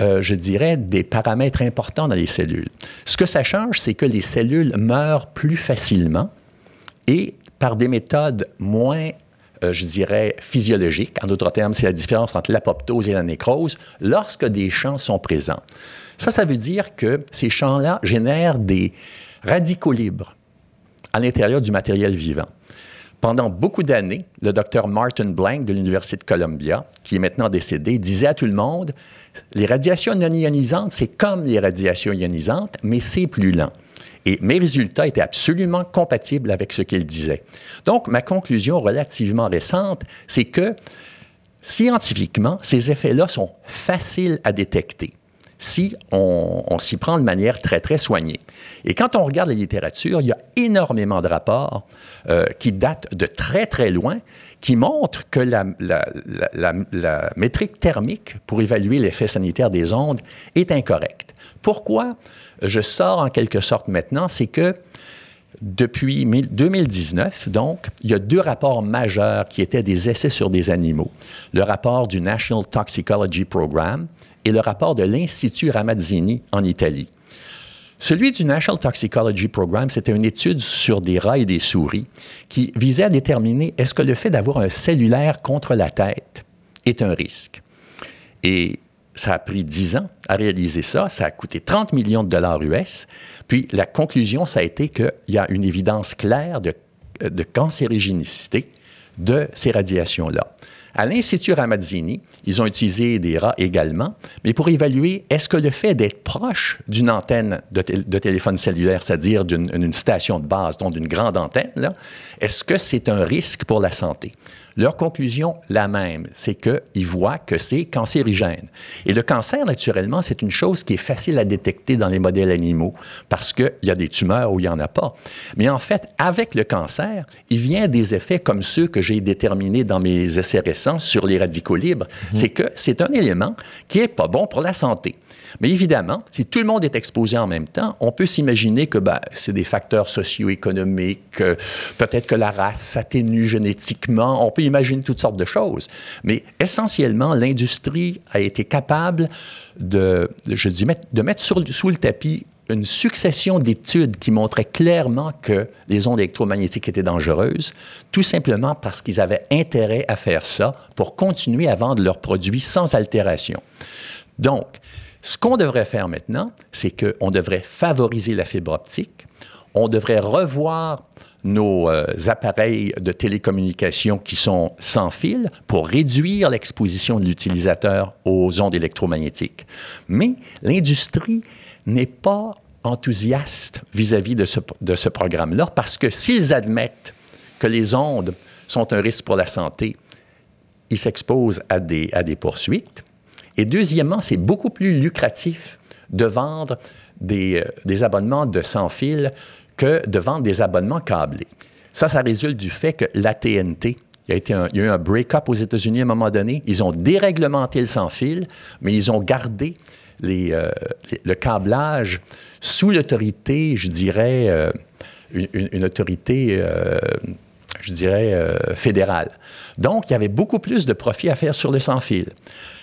euh, je dirais, des paramètres importants dans les cellules? Ce que ça change, c'est que les cellules meurent plus facilement et par des méthodes moins je dirais, physiologique. En d'autres termes, c'est la différence entre l'apoptose et la nécrose lorsque des champs sont présents. Ça, ça veut dire que ces champs-là génèrent des radicaux libres à l'intérieur du matériel vivant. Pendant beaucoup d'années, le docteur Martin Blank de l'Université de Columbia, qui est maintenant décédé, disait à tout le monde, les radiations non ionisantes, c'est comme les radiations ionisantes, mais c'est plus lent. Et mes résultats étaient absolument compatibles avec ce qu'il disait. Donc, ma conclusion relativement récente, c'est que scientifiquement, ces effets-là sont faciles à détecter si on, s'y prend de manière très, très soignée. Et quand on regarde la littérature, il y a énormément de rapports euh, qui datent de très, très loin, qui montrent que la, la métrique thermique pour évaluer l'effet sanitaire des ondes est incorrecte. Pourquoi? Je sors en quelque sorte maintenant, c'est que depuis 2019, donc, il y a deux rapports majeurs qui étaient des essais sur des animaux. Le rapport du National Toxicology Program et le rapport de l'Institut Ramazzini en Italie. Celui du National Toxicology Program, c'était une étude sur des rats et des souris qui visait à déterminer est-ce que le fait d'avoir un cellulaire contre la tête est un risque. Et ça a pris 10 ans à réaliser ça. Ça a coûté 30 millions de dollars US. Puis la conclusion, ça a été qu'il y a une évidence claire de, de cancérigénicité de ces radiations-là. À l'Institut Ramazzini, ils ont utilisé des rats également, mais pour évaluer est-ce que le fait d'être proche d'une antenne de, téléphone cellulaire, c'est-à-dire d'une station de base, donc d'une grande antenne, est-ce que c'est un risque pour la santé? Leur conclusion, la même, c'est qu'ils voient que c'est cancérigène. Et le cancer, naturellement, c'est une chose qui est facile à détecter dans les modèles animaux parce qu'il y a des tumeurs où il n'y en a pas. Mais en fait, avec le cancer, il vient des effets comme ceux que j'ai déterminés dans mes essais récents sur les radicaux libres. Mhm. C'est que c'est un élément qui n'est pas bon pour la santé. Mais évidemment, si tout le monde est exposé en même temps, on peut s'imaginer que ben, c'est des facteurs socio-économiques, euh, peut-être que la race s'atténue génétiquement, on peut imaginer toutes sortes de choses. Mais essentiellement, l'industrie a été capable de, je dis, de mettre sous le tapis une succession d'études qui montraient clairement que les ondes électromagnétiques étaient dangereuses, tout simplement parce qu'ils avaient intérêt à faire ça pour continuer à vendre leurs produits sans altération. Donc, ce qu'on devrait faire maintenant, c'est qu'on devrait favoriser la fibre optique, on devrait revoir nos euh, appareils de télécommunication qui sont sans fil pour réduire l'exposition de l'utilisateur aux ondes électromagnétiques. Mais l'industrie n'est pas enthousiaste vis-à-vis de ce, programme-là parce que s'ils admettent que les ondes sont un risque pour la santé, ils s'exposent à des poursuites. Et deuxièmement, c'est beaucoup plus lucratif de vendre des, euh, abonnements de sans fil que de vendre des abonnements câblés. Ça, ça résulte du fait que l'AT&T, il y, a été un, il y a eu un break-up aux États-Unis à un moment donné. Ils ont déréglementé le sans fil, mais ils ont gardé euh, le câblage sous l'autorité, je dirais, euh, une, autorité, je dirais, fédérale. Donc, il y avait beaucoup plus de profit à faire sur le sans fil.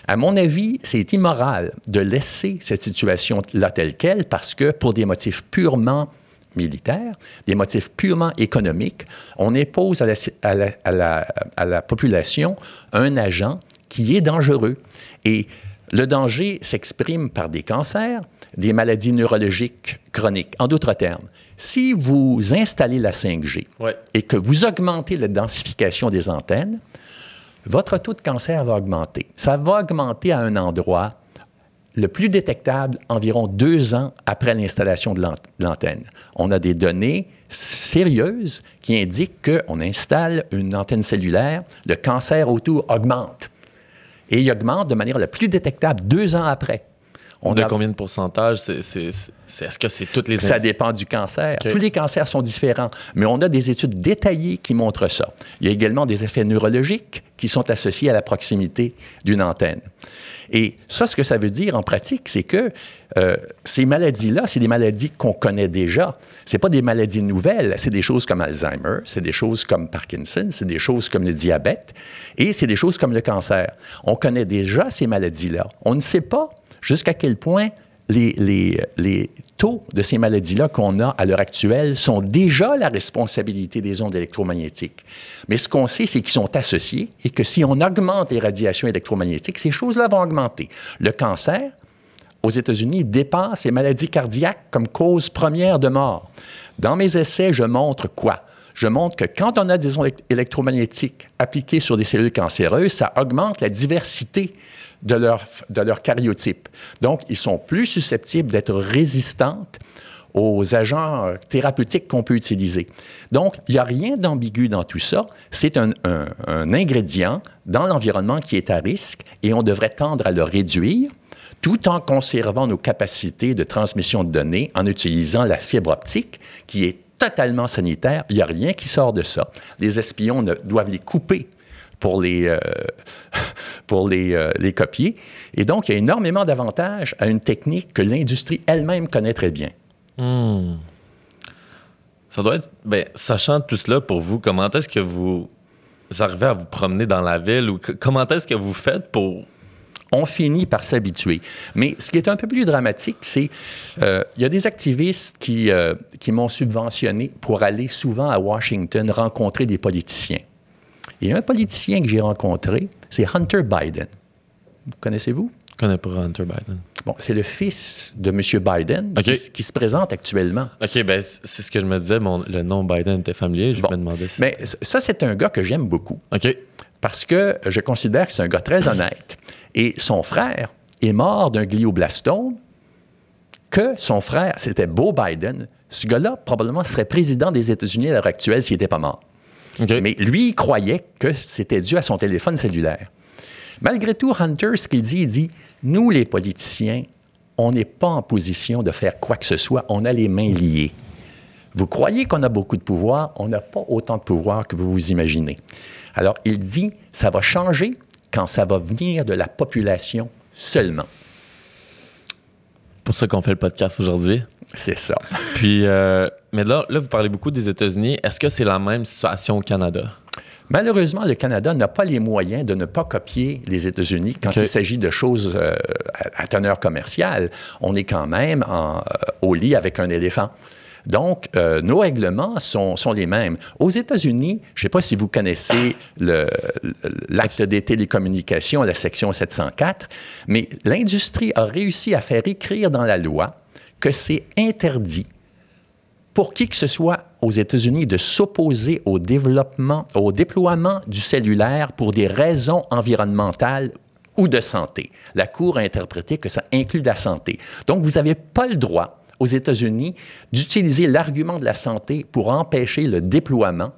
À mon avis, c'est immoral de laisser cette situation-là telle qu'elle parce que pour des motifs purement militaires, des motifs purement économiques, on impose à la population un agent qui est dangereux. Et le danger s'exprime par des cancers, des maladies neurologiques chroniques. En d'autres termes, si vous installez la 5G ouais. et que vous augmentez la densification des antennes, votre taux de cancer va augmenter. Ça va augmenter à un endroit le plus détectable environ deux ans après l'installation de l'antenne. On a des données sérieuses qui indiquent qu'on installe une antenne cellulaire, le cancer autour augmente. Et il augmente de manière la plus détectable deux ans après. On de a... combien de pourcentage? Est-ce que c'est toutes les... Ça dépend du cancer. Okay. Tous les cancers sont différents, mais on a des études détaillées qui montrent ça. Il y a également des effets neurologiques qui sont associés à la proximité d'une antenne. Et ça, ce que ça veut dire en pratique, c'est que euh, ces maladies-là, c'est des maladies qu'on connaît déjà. C'est pas des maladies nouvelles. C'est des choses comme Alzheimer, c'est des choses comme Parkinson, c'est des choses comme le diabète, et c'est des choses comme le cancer. On connaît déjà ces maladies-là. On ne sait pas jusqu'à quel point les, taux de ces maladies-là qu'on a à l'heure actuelle sont déjà la responsabilité des ondes électromagnétiques. Mais ce qu'on sait, c'est qu'ils sont associés et que si on augmente les radiations électromagnétiques, ces choses-là vont augmenter. Le cancer, aux États-Unis, dépasse les maladies cardiaques comme cause première de mort. Dans mes essais, je montre quoi? je montre que quand on a des ondes électromagnétiques appliquées sur des cellules cancéreuses, ça augmente la diversité de leur, de leur. Donc, ils sont plus susceptibles d'être résistantes aux agents euh, thérapeutiques qu'on peut utiliser. Donc, il n'y a rien d'ambigu dans tout ça. C'est un, un, ingrédient dans l'environnement qui est à risque et on devrait tendre à le réduire tout en conservant nos capacités de transmission de données en utilisant la fibre optique qui est totalement sanitaire. Il n'y a rien qui sort de ça. Les espions doivent les couper pour les, euh, pour euh, les, copier. Et donc, il y a énormément d'avantages à une technique que l'industrie elle-même connaît très bien. Ça doit être. Ben, sachant tout cela pour vous, comment est-ce que vous arrivez à vous promener dans la ville ou comment est-ce que vous faites pour on finit par s'habituer. Mais ce qui est un peu plus dramatique, c'est euh, il y a des activistes qui, euh, qui m'ont subventionné pour aller souvent à Washington rencontrer des politiciens. Et un politicien que j'ai rencontré, c'est Hunter Biden. Connaissez-vous? Je connais pas Hunter Biden. Bon, c'est le fils de M. Biden qui, se présente actuellement. OK, ben c'est ce que je me disais. le nom Biden était familier. Je me demandais si... Mais ça, c'est un gars que j'aime beaucoup. OK. Parce que je considère que c'est un gars très honnête. Et son frère est mort d'un glioblastome que son frère, c'était Beau Biden. Ce gars-là, probablement, serait président des États-Unis à l'heure actuelle s'il n'était pas mort. Mais lui, il croyait que c'était dû à son téléphone cellulaire. Malgré tout, Hunter, ce qu'il dit, il dit Nous, les politiciens, on n'est pas en position de faire quoi que ce soit, on a les mains liées. Vous croyez qu'on a beaucoup de pouvoir, on n'a pas autant de pouvoir que vous vous imaginez. Alors, il dit Ça va changer quand ça va venir de la population seulement. Pour ça qu'on fait le podcast aujourd'hui. C'est ça. Puis, euh, mais là, là, vous parlez beaucoup des États-Unis. Est-ce que c'est la même situation au Canada? Malheureusement, le Canada n'a pas les moyens de ne pas copier les États-Unis quand il s'agit de choses euh, à, teneur commerciale. On est quand même euh, au lit avec un éléphant. Donc, euh, nos règlements sont, les mêmes. Aux États-Unis, je ne sais pas si vous connaissez l'acte des télécommunications, la section 704, mais l'industrie a réussi à faire écrire dans la loi que c'est interdit pour qui que ce soit aux États-Unis de s'opposer au développement, au déploiement du cellulaire pour des raisons environnementales ou de santé. La Cour a interprété que ça inclut la santé. Donc, vous n'avez pas le droit aux États-Unis d'utiliser l'argument de la santé pour empêcher le déploiement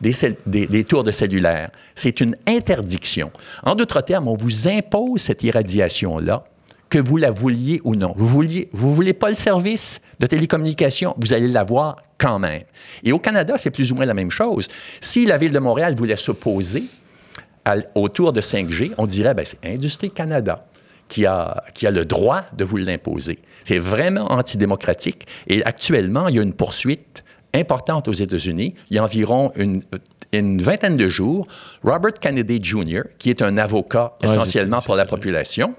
des, tours de cellulaire. C'est une interdiction. En d'autres termes, on vous impose cette irradiation-là, que vous la vouliez ou non. Vous vouliez, vous voulez pas le service de télécommunication, vous allez l'avoir quand même. Et au Canada, c'est plus ou moins la même chose. Si la ville de Montréal voulait s'opposer au tour de 5G, on dirait, ben, c'est Industrie Canada qui a, qui a le droit de vous l'imposer. C'est vraiment antidémocratique. Et actuellement, il y a une poursuite importante aux États-Unis. Il y a environ une, une vingtaine de jours. Robert Kennedy Jr., qui est un avocat essentiellement pour la population,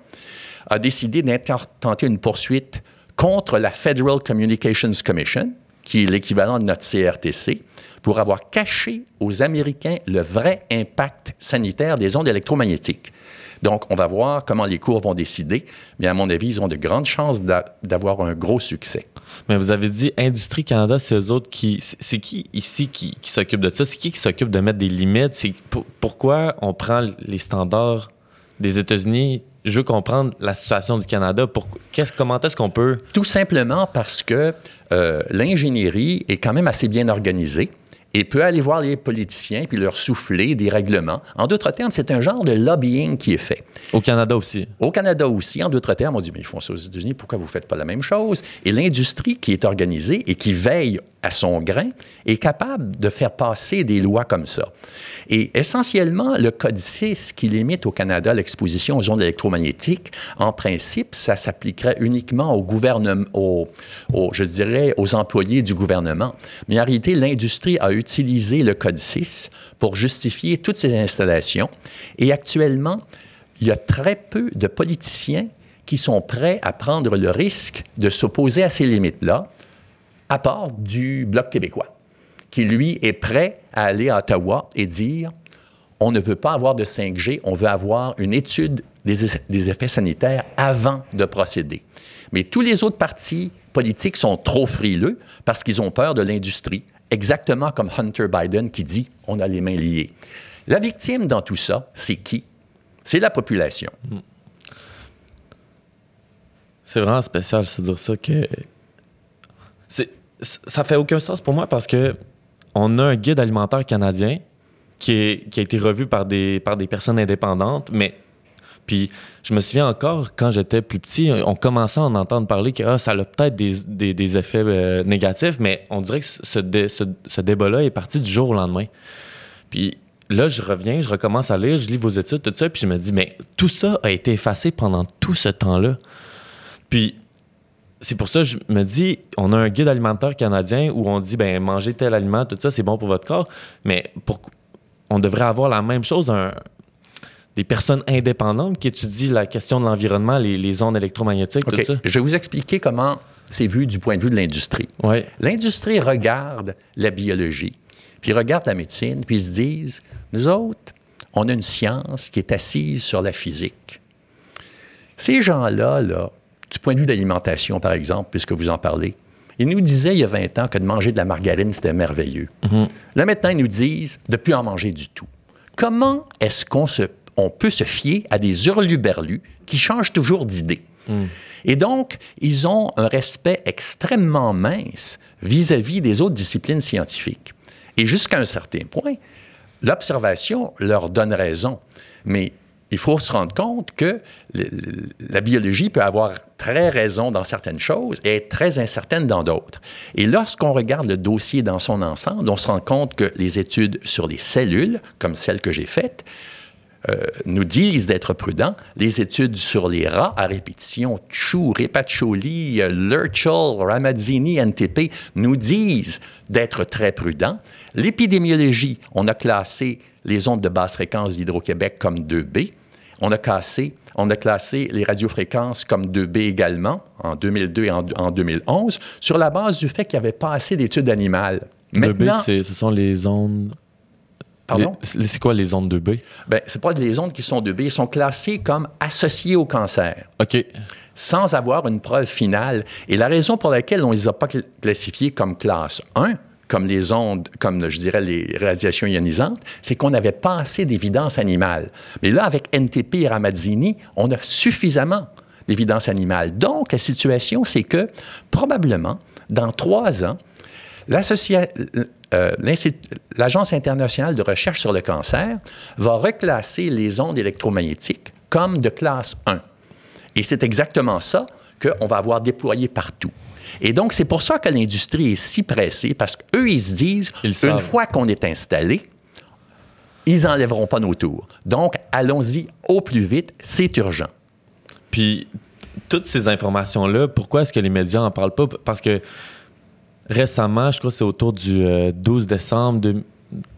a décidé d'intenter une poursuite contre la Federal Communications Commission, qui est l'équivalent de notre CRTC, pour avoir caché aux Américains le vrai impact sanitaire des ondes électromagnétiques. Donc, on va voir comment les cours vont décider. Mais à mon avis, ils ont de grandes chances d'avoir un gros succès. Mais vous avez dit Industrie Canada, c'est eux autres qui. C'est qui ici qui, s'occupe de ça? C'est qui qui s'occupe de mettre des limites? C'est pourquoi on prend les standards des États-Unis? Je veux comprendre la situation du Canada. Pour, comment est-ce qu'on peut. Tout simplement parce que euh, l'ingénierie est quand même assez bien organisée et peut aller voir les politiciens puis leur souffler des règlements. En d'autres termes, c'est un genre de lobbying qui est fait. Au Canada aussi. Au Canada aussi. En d'autres termes, on dit, mais ils font ça aux États-Unis, pourquoi vous ne faites pas la même chose? Et l'industrie qui est organisée et qui veille à son grain est capable de faire passer des lois comme ça. Et essentiellement, le Code 6 qui limite au Canada l'exposition aux ondes électromagnétiques, en principe, ça s'appliquerait uniquement au gouvernement, je dirais, aux employés du gouvernement. Mais en réalité, l'industrie a utilisé le Code 6 pour justifier toutes ces installations. Et actuellement, il y a très peu de politiciens qui sont prêts à prendre le risque de s'opposer à ces limites-là à part du Bloc québécois, qui, lui, est prêt à aller à Ottawa et dire on ne veut pas avoir de 5G, on veut avoir une étude des, effets sanitaires avant de procéder. Mais tous les autres partis politiques sont trop frileux parce qu'ils ont peur de l'industrie, exactement comme Hunter Biden qui dit on a les mains liées. La victime dans tout ça, c'est qui? C'est la population. C'est vraiment spécial, c'est dire ça que. Ça fait aucun sens pour moi parce que on a un guide alimentaire canadien qui, a été revu par des, par des personnes indépendantes, mais puis je me souviens encore, quand j'étais plus petit, on commençait à en entendre parler que ah, ça a peut-être des, effets euh, négatifs, mais on dirait que ce, ce, débat-là est parti du jour au lendemain. Puis là, je reviens, je recommence à lire, je lis vos études, tout ça, puis je me dis, mais tout ça a été effacé pendant tout ce temps-là. Puis c'est pour ça que je me dis, on a un guide alimentaire canadien où on dit, ben manger tel aliment, tout ça, c'est bon pour votre corps, mais on devrait avoir la même chose, des personnes indépendantes qui étudient la question de l'environnement, les, les ondes électromagnétiques, tout ça? Je vais vous expliquer comment c'est vu du point de vue de l'industrie. Ouais. L'industrie regarde la biologie, puis regarde la médecine, puis ils se disent, nous autres, on a une science qui est assise sur la physique. Ces gens-là, là, du point de vue de l'alimentation, par exemple, puisque vous en parlez, ils nous disaient il y a 20 ans que de manger de la margarine, c'était merveilleux. Là, maintenant, ils nous disent de ne plus en manger du tout. Comment est-ce qu'on se, on peut se fier à des hurluberlus qui changent toujours d'idée? Et donc, ils ont un respect extrêmement mince vis-à-vis des autres disciplines scientifiques. Et jusqu'à un certain point, l'observation leur donne raison. Mais il faut se rendre compte que la biologie peut avoir très raison dans certaines choses et être très incertaine dans d'autres. Et lorsqu'on regarde le dossier dans son ensemble, on se rend compte que les études sur les cellules, comme celles que j'ai faites, euh, nous disent d'être prudents. Les études sur les rats à répétition, Chou, Repacholi, euh, Lurchell, Ramazzini, NTP, nous disent d'être très prudents. L'épidémiologie, on a classé les ondes de basse fréquence d'Hydro-Québec comme 2B. On a, cassé, on a classé les radiofréquences comme 2B également en 2002 et en, en 2011 sur la base du fait qu'il n'y avait pas assez d'études animales. 2B, c'est- ce sont les ondes. Pardon? C'est quoi les ondes 2B? Ben, c'est pas les ondes qui sont 2B, ils sont classées comme associées au cancer, OK. sans avoir une preuve finale. Et la raison pour laquelle on ne les a pas cl- classifiées comme classe 1, comme les ondes, comme je dirais les radiations ionisantes, c'est qu'on n'avait pas assez d'évidence animale. Mais là, avec NTP et Ramazzini, on a suffisamment d'évidence animale. Donc, la situation, c'est que probablement, dans trois ans, euh, l'Agence internationale de recherche sur le cancer va reclasser les ondes électromagnétiques comme de classe 1. Et c'est exactement ça qu'on va avoir déployé partout. Et donc, c'est pour ça que l'industrie est si pressée, parce qu'eux, ils se disent, Ils une savent. fois qu'on est installé, ils n'enlèveront pas nos tours. Donc, allons-y au plus vite, c'est urgent. Puis, toutes ces informations-là, pourquoi est-ce que les médias n'en parlent pas? Parce que récemment, je crois que c'est autour du euh, 12 décembre, de-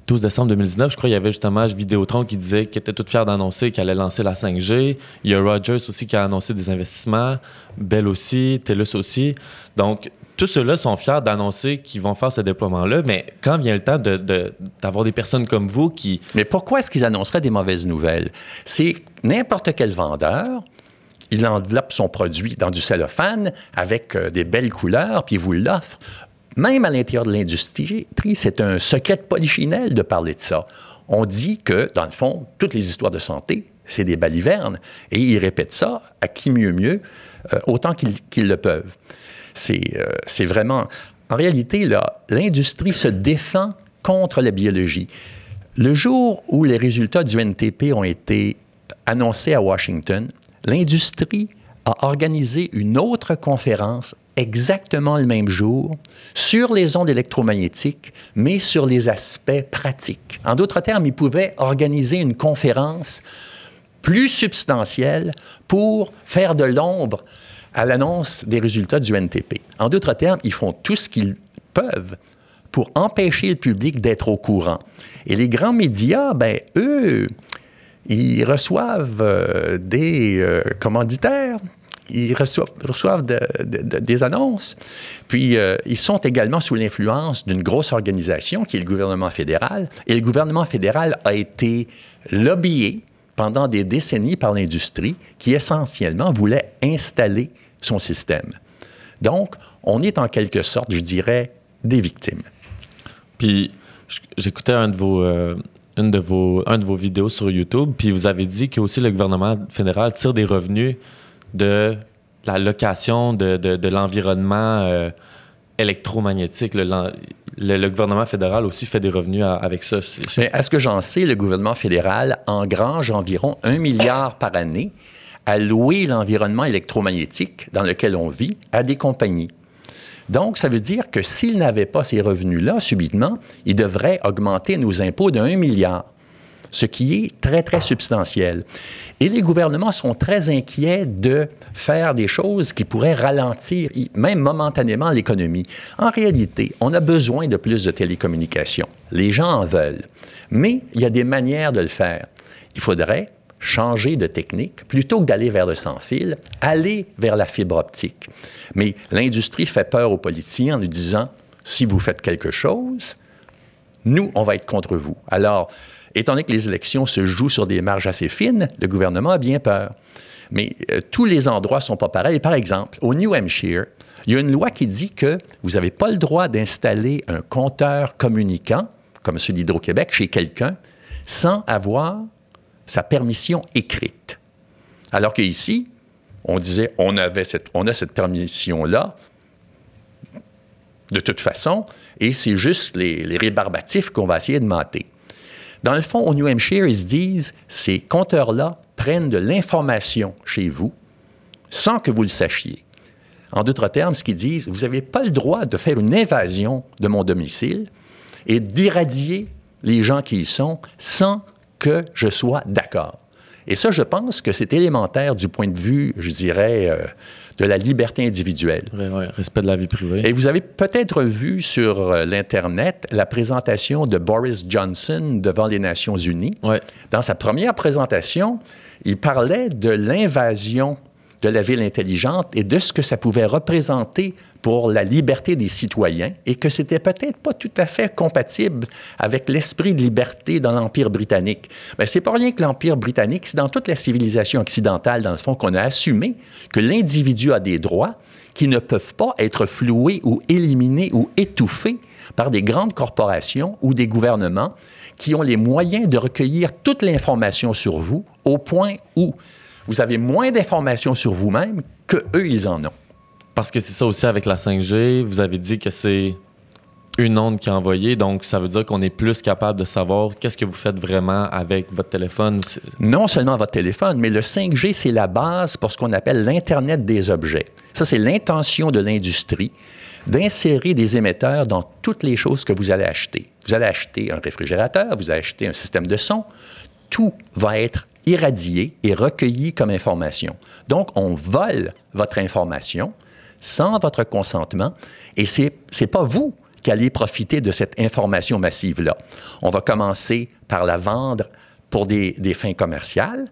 12 décembre 2019, je crois qu'il y avait justement Vidéotron qui disait qu'il était tout fier d'annoncer qu'il allait lancer la 5G. Il y a Rogers aussi qui a annoncé des investissements, Bell aussi, TELUS aussi. Donc, tous ceux-là sont fiers d'annoncer qu'ils vont faire ce déploiement-là, mais quand vient le temps d'avoir des personnes comme vous qui... Mais pourquoi est-ce qu'ils annonceraient des mauvaises nouvelles? C'est n'importe quel vendeur, il enveloppe son produit dans du cellophane avec euh, des belles couleurs, puis il vous l'offre. Même à l'intérieur de l'industrie, c'est un secret de polichinelle de parler de ça. On dit que, dans le fond, toutes les histoires de santé, c'est des balivernes. Et ils répètent ça à qui mieux mieux, euh, autant qu'ils le peuvent. C'est euh, vraiment... En réalité, l'industrie se défend contre la biologie. Le jour où les résultats du NTP ont été annoncés à Washington, l'industrie a organisé une autre conférence exactement le même jour sur les ondes électromagnétiques, mais sur les aspects pratiques. En d'autres termes, ils pouvaient organiser une conférence plus substantielle pour faire de l'ombre à l'annonce des résultats du NTP. En d'autres termes, ils font tout ce qu'ils peuvent pour empêcher le public d'être au courant. Et les grands médias, ben eux, ils reçoivent euh, des euh, commanditaires, ils reçoivent, reçoivent de- de- de- des annonces. Puis, euh, ils sont également sous l'influence d'une grosse organisation qui est le gouvernement fédéral. Et le gouvernement fédéral a été lobbyé pendant des décennies par l'industrie qui essentiellement voulait installer son système. Donc, on est en quelque sorte, je dirais, des victimes. Puis j'écoutais un de vos, euh, une de vos, un de vos vidéos sur YouTube, puis vous avez dit que aussi le gouvernement fédéral tire des revenus de la location de, de, l'environnement euh, électromagnétique. Le, le- gouvernement fédéral aussi fait des revenus avec ça. Mais à ce que j'en sais, le gouvernement fédéral engrange environ un milliard par année à louer l'environnement électromagnétique dans lequel on vit à des compagnies. Donc, ça veut dire que s'il n'avait pas ces revenus-là, subitement, il devrait augmenter nos impôts de 1 milliard, ce qui est très, très substantiel. Et les gouvernements sont très inquiets de faire des choses qui pourraient ralentir, même momentanément, l'économie. En réalité, on a besoin de plus de télécommunications. Les gens en veulent. Mais il y a des manières de le faire. Il faudrait changer de technique. Plutôt que d'aller vers le sans-fil, aller vers la fibre optique. Mais l'industrie fait peur aux politiciens en lui disant, si vous faites quelque chose, nous, on va être contre vous. Alors, étant donné que les élections se jouent sur des marges assez fines, le gouvernement a bien peur. Mais euh, tous les endroits ne sont pas pareils. Par exemple, au New Hampshire, il y a une loi qui dit que vous n'avez pas le droit d'installer un compteur communicant, comme celui d'Hydro-Québec, chez quelqu'un, sans avoir sa permission écrite. Alors qu'ici, on disait, on, cette, a cette permission-là, de toute façon, et c'est juste les, les rébarbatifs qu'on va essayer de mater. Dans le fond, au New Hampshire, ils se disent, ces compteurs-là prennent de l'information chez vous sans que vous le sachiez. En d'autres termes, ce qu'ils disent, vous n'avez pas le droit de faire une invasion de mon domicile et d'irradier les gens qui y sont sans que je sois d'accord. Et ça, je pense que c'est élémentaire du point de vue, je dirais, euh, de la liberté individuelle. Oui, oui, respect de la vie privée. Et vous avez peut-être vu sur euh, l'Internet la présentation de Boris Johnson devant les Nations Unies. Ouais. Dans sa première présentation, il parlait de l'invasion de la ville intelligente et de ce que ça pouvait représenter pour la liberté des citoyens et que c'était peut-être pas tout à fait compatible avec l'esprit de liberté dans l'Empire britannique. Mais c'est pas rien que l'Empire britannique, c'est dans toute la civilisation occidentale, dans le fond, qu'on a assumé que l'individu a des droits qui ne peuvent pas être floués ou éliminés ou étouffés par des grandes corporations ou des gouvernements qui ont les moyens de recueillir toute l'information sur vous au point où vous avez moins d'informations sur vous-même que eux ils en ont. Parce que c'est ça aussi avec la 5G, vous avez dit que c'est une onde qui est envoyée, donc ça veut dire qu'on est plus capable de savoir qu'est-ce que vous faites vraiment avec votre téléphone. Non seulement votre téléphone, mais le 5G, c'est la base pour ce qu'on appelle l'Internet des objets. Ça, c'est l'intention de l'industrie d'insérer des émetteurs dans toutes les choses que vous allez acheter. Vous allez acheter un réfrigérateur, vous allez acheter un système de son, tout va être irradié et recueilli comme information. Donc, on vole votre information sans votre consentement et c'est n'est pas vous qui allez profiter de cette information massive-là. On va commencer par la vendre pour des, des fins commerciales,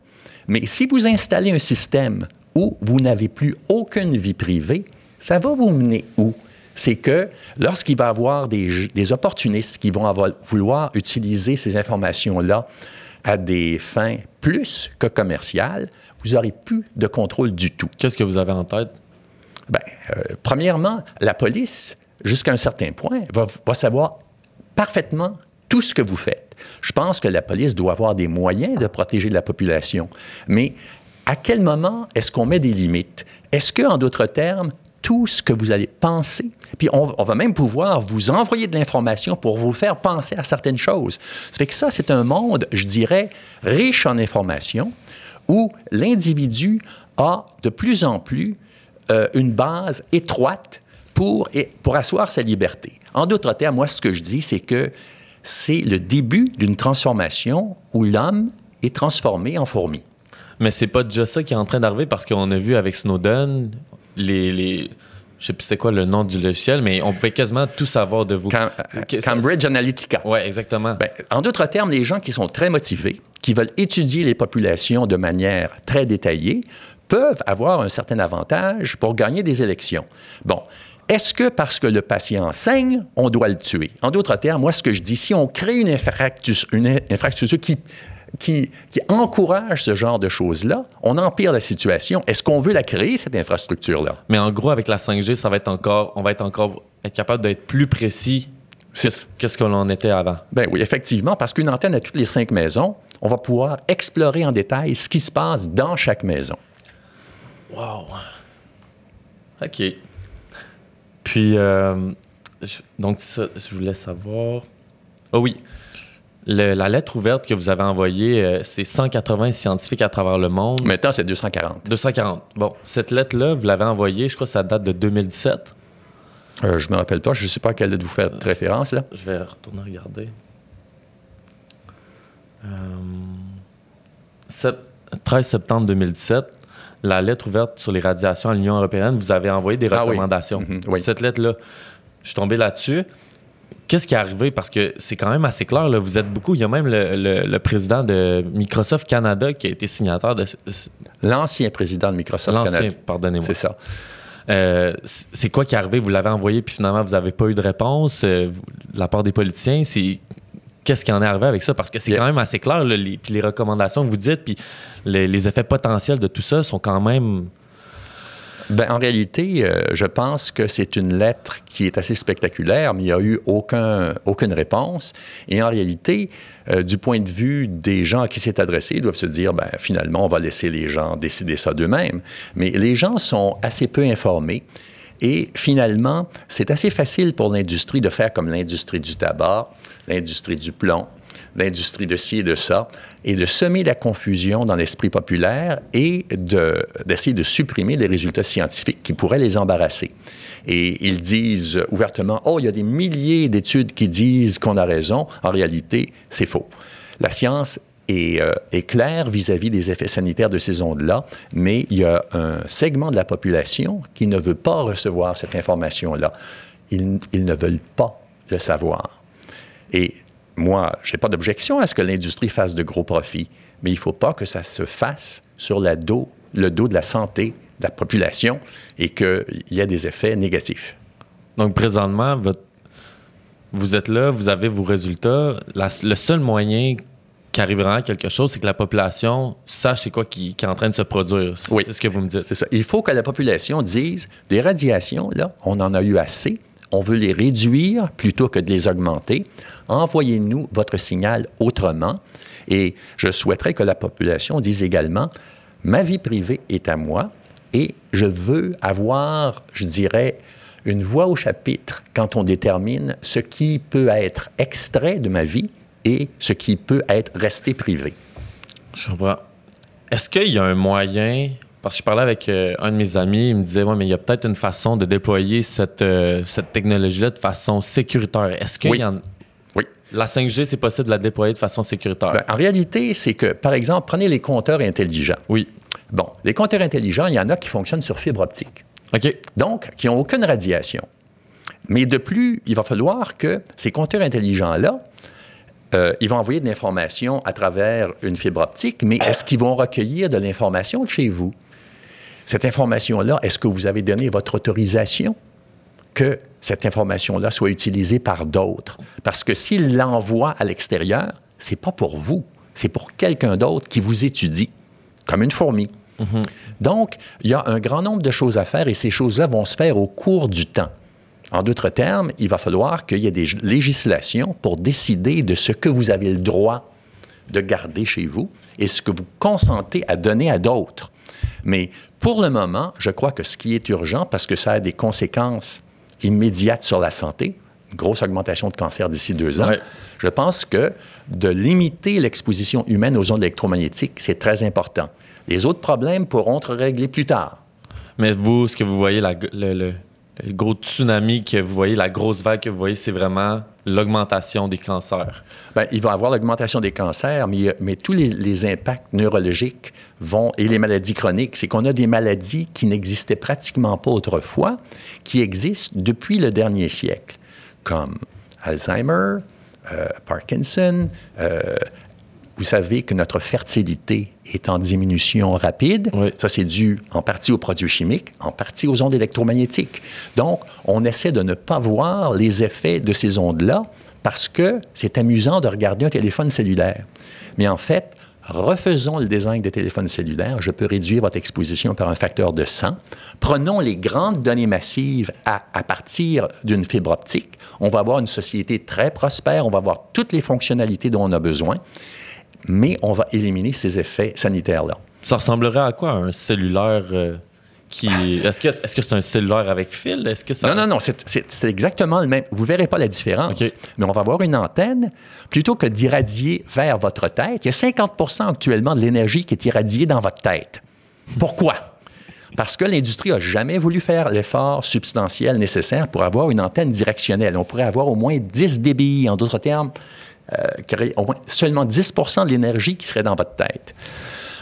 mais si vous installez un système où vous n'avez plus aucune vie privée, ça va vous mener où? c'est que lorsqu'il va y avoir des, des, opportunistes qui vont vouloir utiliser ces informations-là à des fins plus que commerciales, vous n'aurez plus de contrôle du tout. Qu'est-ce que vous avez en tête? Bien, euh, premièrement, la police, jusqu'à un certain point, va, savoir parfaitement tout ce que vous faites. Je pense que la police doit avoir des moyens de protéger la population, mais à quel moment est-ce qu'on met des limites? Est-ce que, en d'autres termes, tout ce que vous allez penser. Puis on, on va même pouvoir vous envoyer de l'information pour vous faire penser à certaines choses. Ça fait que ça, c'est un monde, je dirais, riche en information, où l'individu a de plus en plus euh, une base étroite pour, pour asseoir sa liberté. En d'autres termes, moi, ce que je dis, c'est que c'est le début d'une transformation où l'homme est transformé en fourmi. Mais c'est pas déjà ça qui est en train d'arriver parce qu'on a vu avec Snowden, les, les je sais plus c'était quoi le nom du logiciel, mais on pouvait quasiment tout savoir de vous. Cam Cambridge Analytica. Oui, exactement. Ben, en d'autres termes, les gens qui sont très motivés, qui veulent étudier les populations de manière très détaillée, peuvent avoir un certain avantage pour gagner des élections. Bon. Est-ce que parce que le patient saigne, on doit le tuer? En d'autres termes, moi, ce que je dis, si on crée une, infrastructure, une infrastructure qui qui, qui encourage ce genre de choses-là, on empire la situation. Est-ce qu'on veut la créer, cette infrastructure-là? Mais en gros, avec la 5G, ça va être encore, on va être encore être capable d'être plus précis Qu'est-ce que l'on était avant? Ben oui, effectivement, parce qu'une antenne à toutes les cinq maisons, on va pouvoir explorer en détail ce qui se passe dans chaque maison. Wow! OK. Puis, euh, donc, ça, je voulais savoir. Oh oui. Le, la lettre ouverte que vous avez envoyée, euh, c'est 180 scientifiques à travers le monde. Maintenant, c'est 240. 240. Bon, cette lettre-là, vous l'avez envoyée, je crois que ça date de 2017. Euh, je ne me rappelle pas. Je ne sais pas à quelle lettre vous faites euh, référence. Là. Je vais retourner regarder. Euh, 7, 13 septembre 2017, la lettre ouverte sur les radiations à l'Union européenne, vous avez envoyé des recommandations. Ah oui. Mm -hmm. oui. Cette lettre-là, je suis tombé là-dessus qu'est-ce qui est arrivé? Parce que c'est quand même assez clair, là, vous êtes beaucoup. Il y a même le, président de Microsoft Canada qui a été signataire de. L'ancien président de Microsoft Canada. L'ancien, pardonnez-moi. C'est ça. Euh, c'est quoi qui est arrivé? Vous l'avez envoyé, puis finalement, vous n'avez pas eu de réponse euh, de la part des politiciens. C'est qu'est-ce qui en est arrivé avec ça? Parce que c'est quand même assez clair, les, puis les recommandations que vous dites, puis les, effets potentiels de tout ça sont quand même ben, en réalité, euh, je pense que c'est une lettre qui est assez spectaculaire, mais il n'y a eu aucun, aucune réponse. Et en réalité, euh, du point de vue des gens à qui c'est adressé, ils doivent se dire, ben, finalement, on va laisser les gens décider ça d'eux-mêmes. Mais les gens sont assez peu informés. Et finalement, c'est assez facile pour l'industrie de faire comme l'industrie du tabac, l'industrie du plomb, l'industrie de ci et de ça, et de semer la confusion dans l'esprit populaire et d'essayer de, supprimer les résultats scientifiques qui pourraient les embarrasser. Et ils disent ouvertement, oh, il y a des milliers d'études qui disent qu'on a raison. En réalité, c'est faux. La science est, euh, claire vis-à-vis des effets sanitaires de ces ondes-là, mais il y a un segment de la population qui ne veut pas recevoir cette information-là. Ils, ils ne veulent pas le savoir. Et moi, je n'ai pas d'objection à ce que l'industrie fasse de gros profits, mais il ne faut pas que ça se fasse sur le dos de la santé de la population et qu'il y ait des effets négatifs. Donc, présentement, vous êtes là, vous avez vos résultats. le seul moyen qu'arrivera quelque chose, c'est que la population sache c'est quoi qui, est en train de se produire. C'est ce que vous me dites. C'est ça. Il faut que la population dise des radiations, là, on en a eu assez. On veut les réduire plutôt que de les augmenter envoyez-nous votre signal autrement. Et je souhaiterais que la population dise également, ma vie privée est à moi et je veux avoir, je dirais, une voix au chapitre quand on détermine ce qui peut être extrait de ma vie et ce qui peut être resté privé. Je comprends. Est-ce qu'il y a un moyen, parce que je parlais avec euh, un de mes amis, il me disait, ouais, mais il y a peut-être une façon de déployer cette, euh, cette technologie-là de façon sécuritaire. Est-ce qu'il y en la 5G, c'est possible de la déployer de façon sécuritaire? Ben, en réalité, c'est que, par exemple, prenez les compteurs intelligents. Oui. Bon, les compteurs intelligents, il y en a qui fonctionnent sur fibre optique. OK. Donc, qui n'ont aucune radiation. Mais de plus, il va falloir que ces compteurs intelligents-là, euh, ils vont envoyer de l'information à travers une fibre optique, mais est-ce qu'ils vont recueillir de l'information de chez vous? Cette information-là, est-ce que vous avez donné votre autorisation? que cette information-là soit utilisée par d'autres? Parce que s'il l'envoie à l'extérieur, c'est pas pour vous, c'est pour quelqu'un d'autre qui vous étudie, comme une fourmi. Mhm. Donc, il y a un grand nombre de choses à faire et ces choses-là vont se faire au cours du temps. En d'autres termes, il va falloir qu'il y ait des législations pour décider de ce que vous avez le droit de garder chez vous et ce que vous consentez à donner à d'autres. Mais pour le moment, je crois que ce qui est urgent, parce que ça a des conséquences immédiate sur la santé, une grosse augmentation de cancer d'ici deux ans. Je pense que de limiter l'exposition humaine aux ondes électromagnétiques, c'est très important. Les autres problèmes pourront être réglés plus tard. Mais vous, ce que vous voyez, le, gros tsunami que vous voyez, la grosse vague que vous voyez, c'est vraiment l'augmentation des cancers. Bien, il va y avoir l'augmentation des cancers, mais, mais tous les, les, impacts neurologiques vont, et les maladies chroniques, c'est qu'on a des maladies qui n'existaient pratiquement pas autrefois, qui existent depuis le dernier siècle, comme Alzheimer, euh, Parkinson. Euh, vous savez que notre fertilité est en diminution rapide. Ça, c'est dû en partie aux produits chimiques, en partie aux ondes électromagnétiques. Donc, on essaie de ne pas voir les effets de ces ondes-là parce que c'est amusant de regarder un téléphone cellulaire. Mais en fait, refaisons le design des téléphones cellulaires. Je peux réduire votre exposition par un facteur de 100. Prenons les grandes données massives à, à partir d'une fibre optique. On va avoir une société très prospère. On va avoir toutes les fonctionnalités dont on a besoin, mais on va éliminer ces effets sanitaires-là. Ça ressemblerait à quoi un cellulaire euh, est-ce que est-ce que c'est un cellulaire avec fil? Est-ce que ça... Non, non, non, c'est, exactement le même. Vous ne verrez pas la différence. Mais on va avoir une antenne, plutôt que d'irradier vers votre tête, il y a 50% actuellement de l'énergie qui est irradiée dans votre tête. Pourquoi? Parce que l'industrie n'a jamais voulu faire l'effort substantiel nécessaire pour avoir une antenne directionnelle. On pourrait avoir au moins 10 dB, en d'autres termes, euh, au moins seulement 10% de l'énergie qui serait dans votre tête.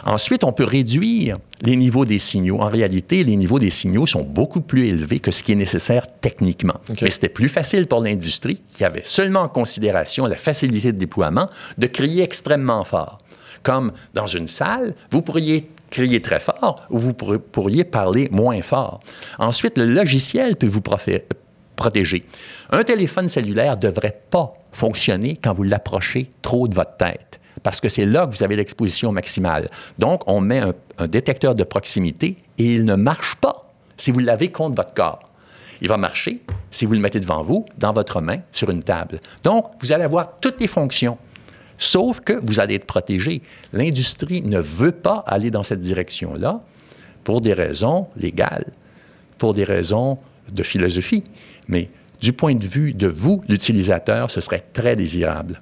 Ensuite, on peut réduire les niveaux des signaux. En réalité, les niveaux des signaux sont beaucoup plus élevés que ce qui est nécessaire techniquement. Mais c'était plus facile pour l'industrie, qui avait seulement en considération la facilité de déploiement, de crier extrêmement fort. Comme dans une salle, vous pourriez crier très fort ou vous pourriez parler moins fort. Ensuite, le logiciel peut vous protéger. Un téléphone cellulaire ne devrait pas fonctionner quand vous l'approchez trop de votre tête parce que c'est là que vous avez l'exposition maximale. Donc, on met un, détecteur de proximité et il ne marche pas si vous l'avez contre votre corps. Il va marcher si vous le mettez devant vous, dans votre main, sur une table. Donc, vous allez avoir toutes les fonctions, sauf que vous allez être protégé. L'industrie ne veut pas aller dans cette direction-là pour des raisons légales, pour des raisons de philosophie. Mais du point de vue de vous, l'utilisateur, ce serait très désirable.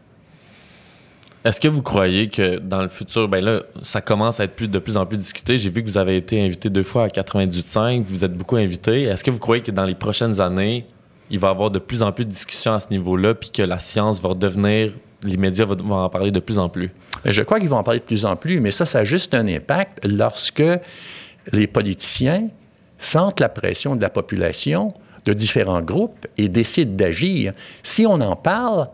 Est-ce que vous croyez que dans le futur, ben là, ça commence à être plus, de plus en plus discuté. J'ai vu que vous avez été invité deux fois à 98.5, vous êtes beaucoup invité. Est-ce que vous croyez que dans les prochaines années, il va y avoir de plus en plus de discussions à ce niveau-là, puis que la science va redevenir, les médias vont en parler de plus en plus? Ben, je crois qu'ils vont en parler de plus en plus, mais ça, ça a juste un impact lorsque les politiciens sentent la pression de la population de différents groupes et décident d'agir. Si on en parle,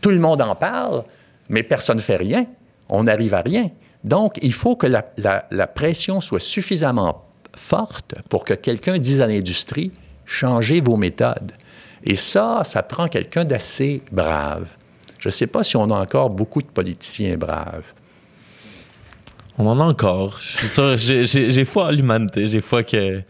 tout le monde en parle, mais personne ne fait rien. On n'arrive à rien. Donc, il faut que la, pression soit suffisamment forte pour que quelqu'un dise à l'industrie, changez vos méthodes. Et ça, ça prend quelqu'un d'assez brave. Je ne sais pas si on a encore beaucoup de politiciens braves. On en a encore. J'ai foi à l'humanité. J'ai foi que.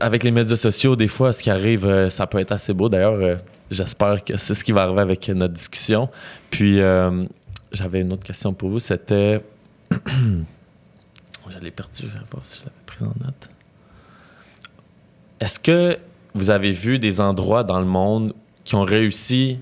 Avec les médias sociaux, des fois, ce qui arrive, euh, ça peut être assez beau. D'ailleurs, euh, J'espère que c'est ce qui va arriver avec notre discussion. Puis, euh, j'avais une autre question pour vous. C'était. je l'ai perdu, je vais voir si je l'avais pris en note. Est-ce que vous avez vu des endroits dans le monde qui ont réussi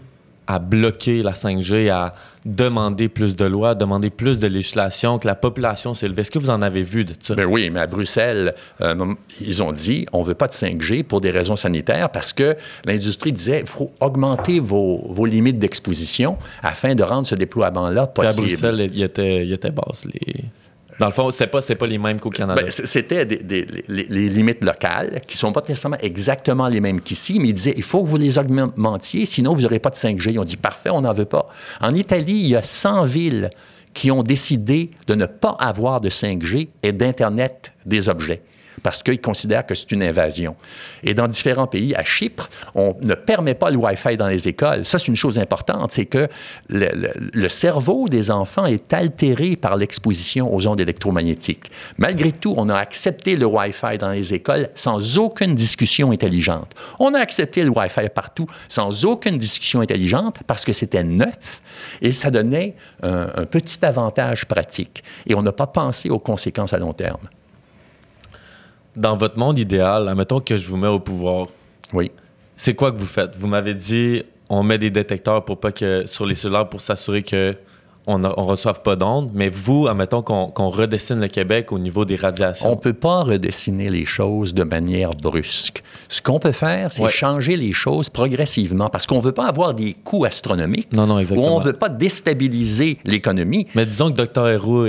à bloquer la 5G, à demander plus de lois, demander plus de législation, que la population s'élève. Est-ce que vous en avez vu de ça? Ben oui, mais à Bruxelles, euh, ils ont dit on ne veut pas de 5G pour des raisons sanitaires parce que l'industrie disait il faut augmenter vos, vos limites d'exposition afin de rendre ce déploiement-là possible. à Bruxelles, il était, il était basse, les dans le fond, c'était pas, pas les mêmes qu'au Canada. Ben, c'était les, limites locales qui sont pas nécessairement exactement les mêmes qu'ici, mais ils disaient il faut que vous les augmentiez, sinon vous n'aurez pas de 5G. Ils ont dit parfait, on n'en veut pas. En Italie, il y a 100 villes qui ont décidé de ne pas avoir de 5G et d'Internet des objets parce qu'ils considèrent que c'est une invasion. Et dans différents pays, à Chypre, on ne permet pas le Wi-Fi dans les écoles. Ça, c'est une chose importante, c'est que le, cerveau des enfants est altéré par l'exposition aux ondes électromagnétiques. Malgré tout, on a accepté le Wi-Fi dans les écoles sans aucune discussion intelligente. On a accepté le Wi-Fi partout sans aucune discussion intelligente parce que c'était neuf et ça donnait un, un petit avantage pratique. Et on n'a pas pensé aux conséquences à long terme dans votre monde idéal, admettons que je vous mets au pouvoir. Oui. C'est quoi que vous faites? Vous m'avez dit, on met des détecteurs pour pas que sur les cellulaires pour s'assurer que on ne reçoive pas d'ondes, mais vous, admettons qu'on redessine le Québec au niveau des radiations. On ne peut pas redessiner les choses de manière brusque. Ce qu'on peut faire, c'est changer les choses progressivement, parce qu'on ne veut pas avoir des coûts astronomiques. Non, non, exactement. Ou on ne veut pas déstabiliser l'économie. Mais disons que Dr. Héroux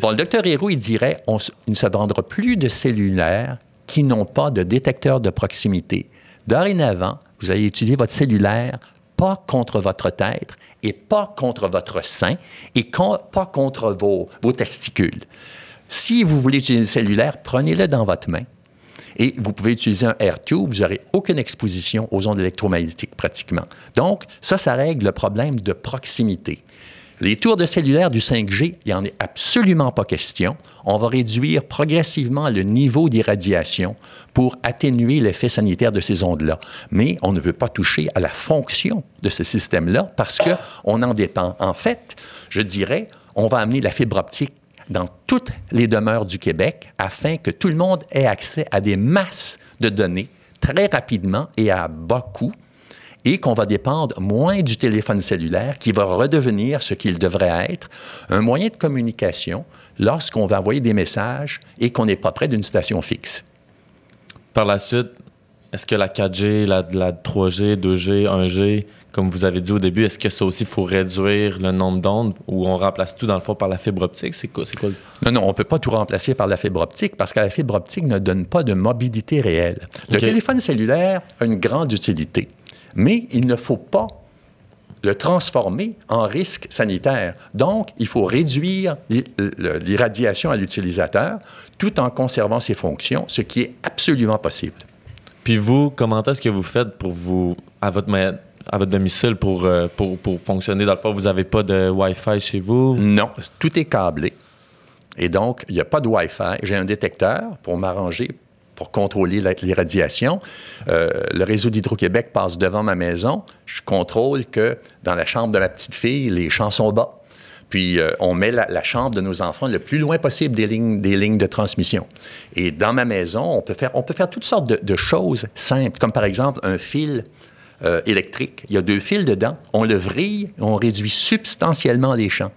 Bon, le docteur Héroux, il dirait on, ne se vendra plus de cellulaires qui n'ont pas de détecteur de proximité. Dorénavant, vous allez utiliser votre cellulaire pas contre votre tête et pas contre votre sein et pas contre vos, vos testicules. Si vous voulez utiliser le cellulaire, prenez-le dans votre main. Et vous pouvez utiliser un air tube, vous n'aurez aucune exposition aux ondes électromagnétiques pratiquement. Donc, ça, ça règle le problème de proximité. Les tours de cellulaire du 5G, il n'y en est absolument pas question. On va réduire progressivement le niveau d'irradiation pour atténuer l'effet sanitaire de ces ondes-là. Mais on ne veut pas toucher à la fonction de ce système-là parce qu'on en dépend. En fait, je dirais, on va amener la fibre optique dans toutes les demeures du Québec afin que tout le monde ait accès à des masses de données très rapidement et à bas coût et qu'on va dépendre moins du téléphone cellulaire qui va redevenir ce qu'il devrait être, un moyen de communication lorsqu'on va envoyer des messages et qu'on n'est pas près d'une station fixe. Par la suite, est-ce que la 4G, la, la 3G, 2G, 1G, comme vous avez dit au début, est-ce que ça aussi, il faut réduire le nombre d'ondes ou on remplace tout dans le fond par la fibre optique? C'est quoi, quoi? Non, non, on ne peut pas tout remplacer par la fibre optique parce que la fibre optique ne donne pas de mobilité réelle. Le téléphone cellulaire a une grande utilité, mais il ne faut pas le transformer en risque sanitaire. Donc, il faut réduire l'irradiation à l'utilisateur tout en conservant ses fonctions, ce qui est absolument possible. Puis vous, comment est-ce que vous faites pour vous, à votre, à votre domicile, pour, euh, pour, pour fonctionner? Dans le fond, vous n'avez pas de Wi-Fi chez vous? Non, tout est câblé. Et donc, il n'y a pas de Wi-Fi. J'ai un détecteur pour m'arranger pour contrôler l'irradiation. Euh, le réseau d'Hydro-Québec passe devant ma maison. Je contrôle que dans la chambre de ma petite fille, les champs sont bas. Puis euh, on met la, chambre de nos enfants le plus loin possible des lignes, des lignes de transmission. Et dans ma maison, on peut faire, on peut faire toutes sortes de, choses simples, comme par exemple un fil euh, électrique. Il y a deux fils dedans. On le vrille, on réduit substantiellement les champs.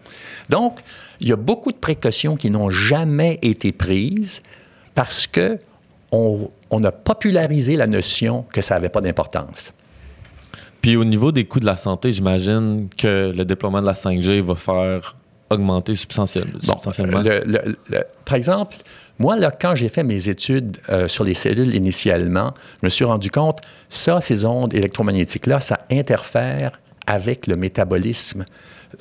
Donc, il y a beaucoup de précautions qui n'ont jamais été prises parce que on, a popularisé la notion que ça n'avait pas d'importance. Puis au niveau des coûts de la santé, j'imagine que le déploiement de la 5G va faire augmenter substantiellement. par exemple, moi, là, quand j'ai fait mes études euh, sur les cellules initialement, je me suis rendu compte, ça, ces ondes électromagnétiques-là, ça interfère avec le métabolisme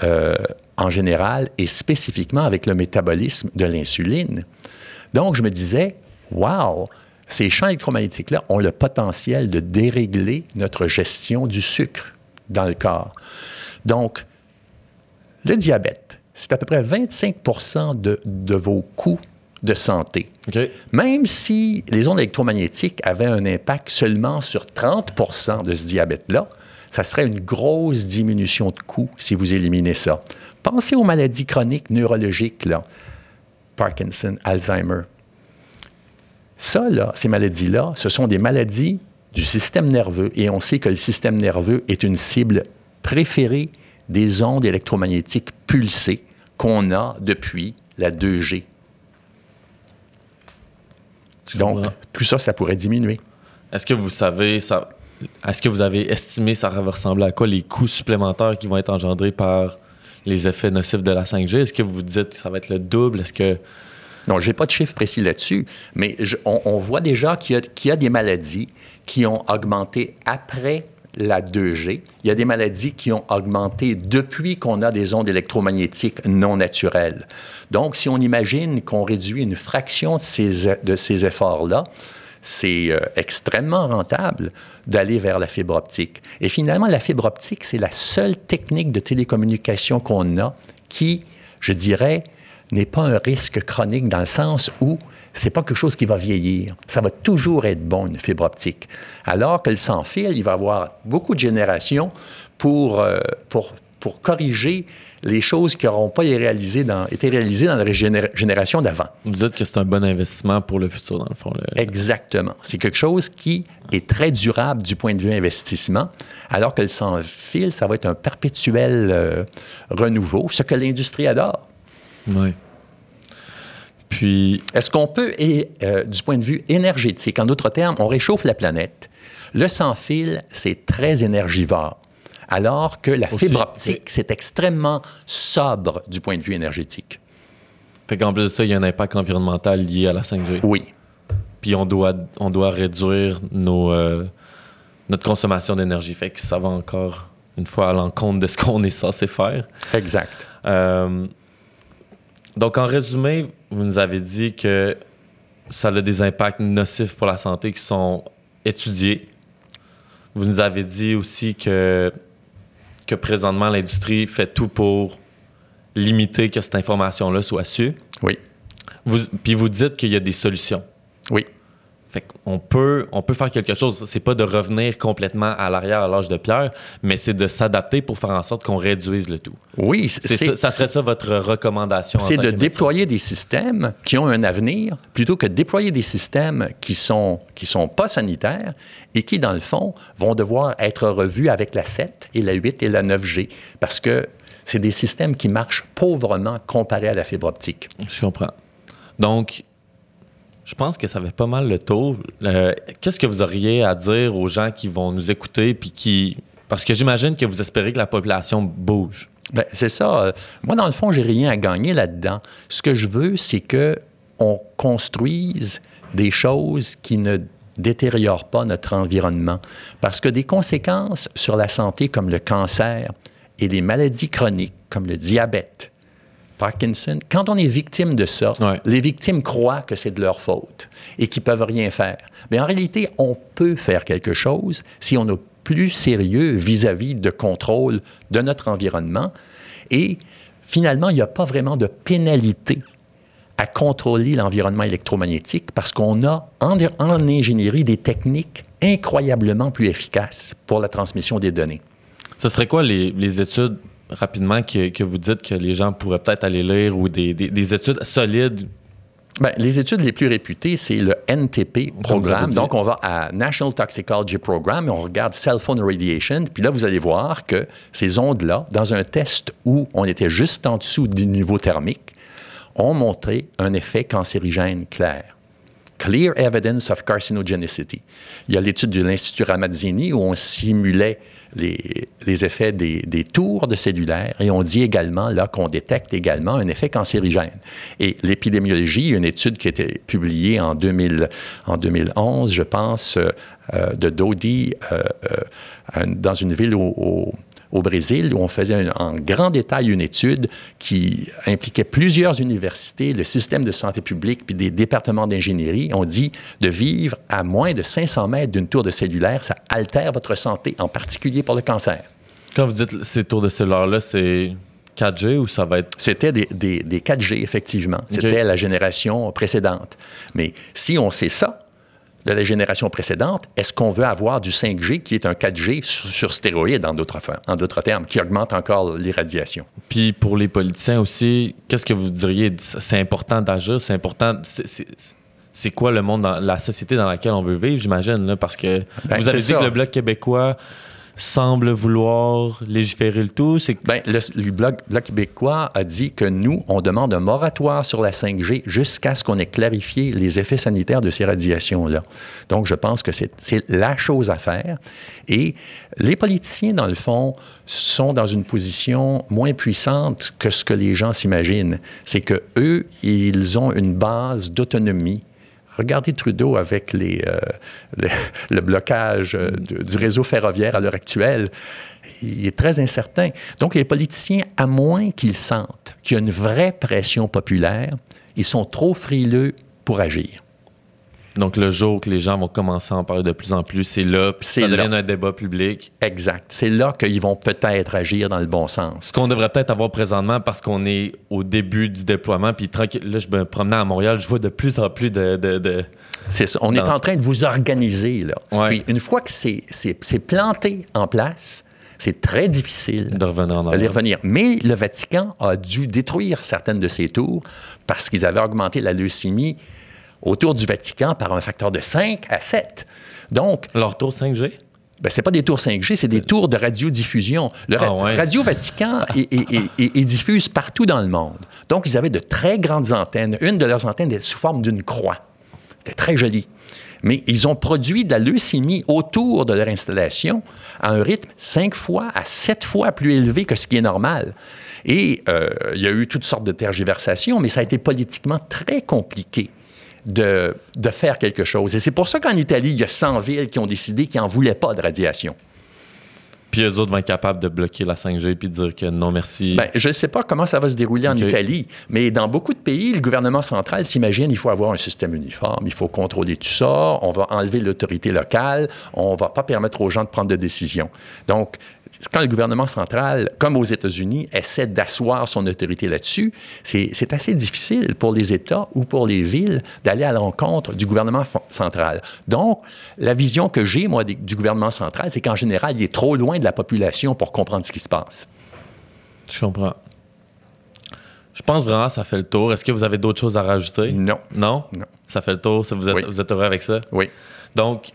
euh, en général et spécifiquement avec le métabolisme de l'insuline. Donc, je me disais, wow, ces champs électromagnétiques-là ont le potentiel de dérégler notre gestion du sucre dans le corps. Donc, le diabète, c'est à peu près 25 de, de vos coûts de santé. Même si les ondes électromagnétiques avaient un impact seulement sur 30% de ce diabète-là, ça serait une grosse diminution de coûts si vous éliminez ça. Pensez aux maladies chroniques neurologiques, là. Parkinson, Alzheimer, ça, ces maladies-là, ce sont des maladies du système nerveux et on sait que le système nerveux est une cible préférée des ondes électromagnétiques pulsées qu'on a depuis la 2G. Donc, tout ça, ça pourrait diminuer. Est-ce que vous savez, ça, est-ce que vous avez estimé ça va ressembler à quoi les coûts supplémentaires qui vont être engendrés par les effets nocifs de la 5G? Est-ce que vous dites que ça va être le double? Est-ce que non, je n'ai pas de chiffre précis là-dessus, mais on, voit déjà qu'il y, a des maladies qui ont augmenté après la 2G. Il y a des maladies qui ont augmenté depuis qu'on a des ondes électromagnétiques non naturelles. Donc, si on imagine qu'on réduit une fraction de ces, de ces efforts-là, c'est euh, extrêmement rentable d'aller vers la fibre optique. Et finalement, la fibre optique, c'est la seule technique de télécommunication qu'on a qui, je dirais, n'est pas un risque chronique dans le sens où c'est pas quelque chose qui va vieillir. Ça va toujours être bon, une fibre optique. Alors que le sans-fil, il va avoir beaucoup de générations pour, euh, pour, pour corriger les choses qui n'auront pas été réalisées dans, été réalisées dans la génération d'avant. Vous dites que c'est un bon investissement pour le futur, dans le fond. Exactement. C'est quelque chose qui est très durable du point de vue investissement, alors que le sans-fil, ça va être un perpétuel euh, renouveau, ce que l'industrie adore. Oui. Puis. Est-ce qu'on peut, et euh, du point de vue énergétique, en d'autres termes, on réchauffe la planète. Le sans-fil, c'est très énergivore. Alors que la fibre optique, c'est extrêmement sobre du point de vue énergétique. Fait qu'en plus de ça, il y a un impact environnemental lié à la 5G. Oui. Puis on doit, on doit réduire nos, euh, notre consommation d'énergie. Fait que ça va encore, une fois, à l'encontre de ce qu'on est censé faire. Exact. Euh, donc, en résumé, vous nous avez dit que ça a des impacts nocifs pour la santé qui sont étudiés. Vous nous avez dit aussi que, que présentement, l'industrie fait tout pour limiter que cette information-là soit su. Oui. Vous, puis vous dites qu'il y a des solutions. Oui. Fait on peut, on peut faire quelque chose. C'est pas de revenir complètement à l'arrière à l'âge de pierre, mais c'est de s'adapter pour faire en sorte qu'on réduise le tout. Oui, c'est ça, ça serait ça votre recommandation. C'est de déployer des systèmes qui ont un avenir plutôt que de déployer des systèmes qui sont, qui sont pas sanitaires et qui, dans le fond, vont devoir être revus avec la 7 et la 8 et la 9G parce que c'est des systèmes qui marchent pauvrement comparés à la fibre optique. Je comprends. Donc, Je pense que ça fait pas mal le tour. Qu'est-ce que vous auriez à dire aux gens qui vont nous écouter puis qui parce que j'imagine que vous espérez que la population bouge. Ben, c'est ça. Euh, Moi, dans le fond, j'ai rien à gagner là-dedans. Ce que je veux, c'est que on construise des choses qui ne détériorent pas notre environnement. Parce que des conséquences sur la santé comme le cancer et les maladies chroniques comme le diabète, Parkinson, quand on est victime de ça, Ouais. les victimes croient que c'est de leur faute et qu'ils peuvent rien faire. Mais en réalité, on peut faire quelque chose si on est plus sérieux vis-à-vis de contrôle de notre environnement. Et finalement, il n'y a pas vraiment de pénalité à contrôler l'environnement électromagnétique parce qu'on a en, en ingénierie des techniques incroyablement plus efficaces pour la transmission des données. Ce serait quoi les, les études rapidement que, que vous dites que les gens pourraient peut-être aller lire ou des, des- des études solides? Ben, les études les plus réputées, c'est le NTP programme. Donc, on va à National Toxicology Program et on regarde cell phone radiation. Puis là, vous allez voir que ces ondes-là, dans un test où on était juste en dessous du niveau thermique, ont montré un effet cancérigène clair. Clear evidence of carcinogenicity. Il y a l'étude de l'Institut Ramazzini où on simulait les, les effets des, des tours de cellulaires et on dit également là qu'on détecte également un effet cancérigène. Et l'épidémiologie, une étude qui a été publiée en, 2000, en 2011, je pense, euh, euh, de Dodi euh, dans une ville au, au- au Brésil, où on faisait un- en grand détail une étude qui impliquait plusieurs universités, le système de santé publique, puis des départements d'ingénierie. On dit de vivre à moins de 500 mètres d'une tour de cellulaire, ça altère votre santé, en particulier pour le cancer. Quand vous dites ces tours de cellulaire-là, c'est 4G ou ça va être. C'était des, des- des 4G, effectivement. C'était la génération précédente. Mais si on sait ça de la génération précédente, est-ce qu'on veut avoir du 5G qui est un 4G sur, sur stéroïdes, en d'autres, termes, qui augmente encore l'irradiation? Puis pour les politiciens aussi, qu'est-ce que vous diriez? C'est important d'agir, c'est important. c'est- quoi le monde, dans, la société dans laquelle on veut vivre, j'imagine, parce que Ben, vous avez dit ça. que le Bloc québécois semble vouloir légiférer le tout. C'est Bien, le, le Bloc, québécois a dit que nous, on demande un moratoire sur la 5G jusqu'à ce qu'on ait clarifié les effets sanitaires de ces radiations-là. Donc, je pense que c'est c'est la chose à faire. Et les politiciens, dans le fond, sont dans une position moins puissante que ce que les gens s'imaginent. C'est que eux, ils ont une base d'autonomie Regardez Trudeau avec euh, le, blocage euh, du réseau ferroviaire à l'heure actuelle. Il est très incertain. Donc, les politiciens, à moins qu'ils sentent qu'il y a une vraie pression populaire, ils sont trop frileux pour agir. Donc, le jour que les gens vont commencer à en parler de plus en plus, c'est là, puis C'est ça là. devient un débat public. Exact. C'est là qu'ils vont peut-être agir dans le bon sens. Ce qu'on devrait peut-être avoir présentement parce qu'on est au début du déploiement, puis tranquille, là, je me promenais à Montréal, je vois de plus en plus de. de- de- C'est ça. On est en train de vous organiser, là. Ouais. Puis, une fois que c'est- c'est c'est planté en place, c'est très difficile de revenir en de revenir. Mais le Vatican a dû détruire certaines de ces tours parce qu'ils avaient augmenté la leucémie autour du Vatican par un facteur de 5 à 7. Donc, Leur tour 5G? ben, c'est pas des tours 5G, c'est des tours de radiodiffusion. Le ra- Ah ouais. Radio Vatican est, est- est- est- est diffuse partout dans le monde. Donc, ils avaient de très grandes antennes. Une de leurs antennes était sous forme d'une croix. C'était très joli. Mais ils ont produit de la leucémie autour de leur installation à un rythme cinq fois à sept fois plus élevé que ce qui est normal. Et euh, il y a eu toutes sortes de tergiversations, mais ça a été politiquement très compliqué de, de faire quelque chose. Et c'est pour ça qu'en Italie, il y a 100 villes qui ont décidé qu'ils n'en voulaient pas de radiation. Puis eux autres vont être capables de bloquer la 5G puis de dire que non, merci. Ben, je ne sais pas comment ça va se dérouler en. Italie, mais dans beaucoup de pays, le gouvernement central s'imagine il faut avoir un système uniforme, il faut contrôler tout ça, on va enlever l'autorité locale, on ne va pas permettre aux gens de prendre de décisions. Donc, quand le gouvernement central, comme aux États-Unis, essaie d'asseoir son autorité là-dessus, c'est assez difficile pour les États ou pour les villes d'aller à l'encontre du gouvernement central. Donc, la vision que j'ai, moi, des- du gouvernement central, c'est qu'en général, il est trop loin de la population pour comprendre ce qui se passe. Je comprends. Je pense vraiment que ça fait le tour. Est-ce que vous avez d'autres choses à rajouter? Non. Non? Non. Ça fait le tour. Vous êtes, Oui. vous êtes heureux avec ça? Oui. Donc,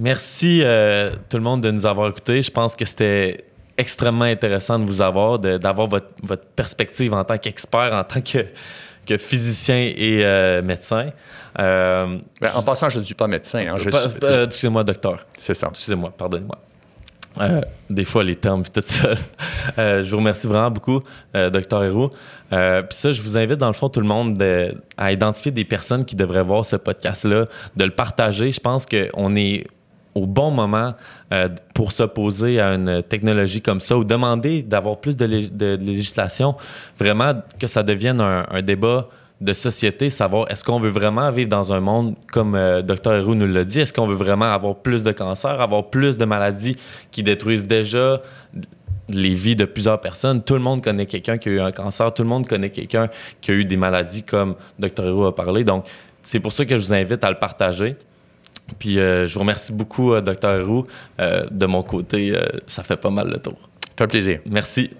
merci euh, tout le monde de nous avoir écoutés. Je pense que c'était extrêmement intéressant de vous avoir, d'avoir votre, votre perspective en tant qu'expert, en tant que, que physicien et euh, médecin. Euh, ben, en passant, je ne suis pas médecin. Hein, excusez-moi, docteur. C'est ça. Excusez-moi, pardonnez-moi. des fois, les termes, tout ça. je vous remercie vraiment beaucoup, docteur Héroux. Puis ça, je vous invite, dans le fond, tout le monde à identifier des personnes qui devraient voir ce podcast-là, de le partager. Je pense qu'on est au bon moment euh, pour s'opposer à une technologie comme ça ou demander d'avoir plus de, législation, vraiment que ça devienne un, débat de société, savoir est-ce qu'on veut vraiment vivre dans un monde comme euh, Dr. Héroux nous l'a dit, est-ce qu'on veut vraiment avoir plus de cancers, avoir plus de maladies qui détruisent déjà les vies de plusieurs personnes? Tout le monde connaît quelqu'un qui a eu un cancer, tout le monde connaît quelqu'un qui a eu des maladies comme Dr. Héroux a parlé. Donc, c'est pour ça que je vous invite à le partager. Puis euh, je vous remercie beaucoup, euh, Dr. Roux. Euh, de mon côté, ça fait pas mal le tour. Ça fait plaisir. Merci.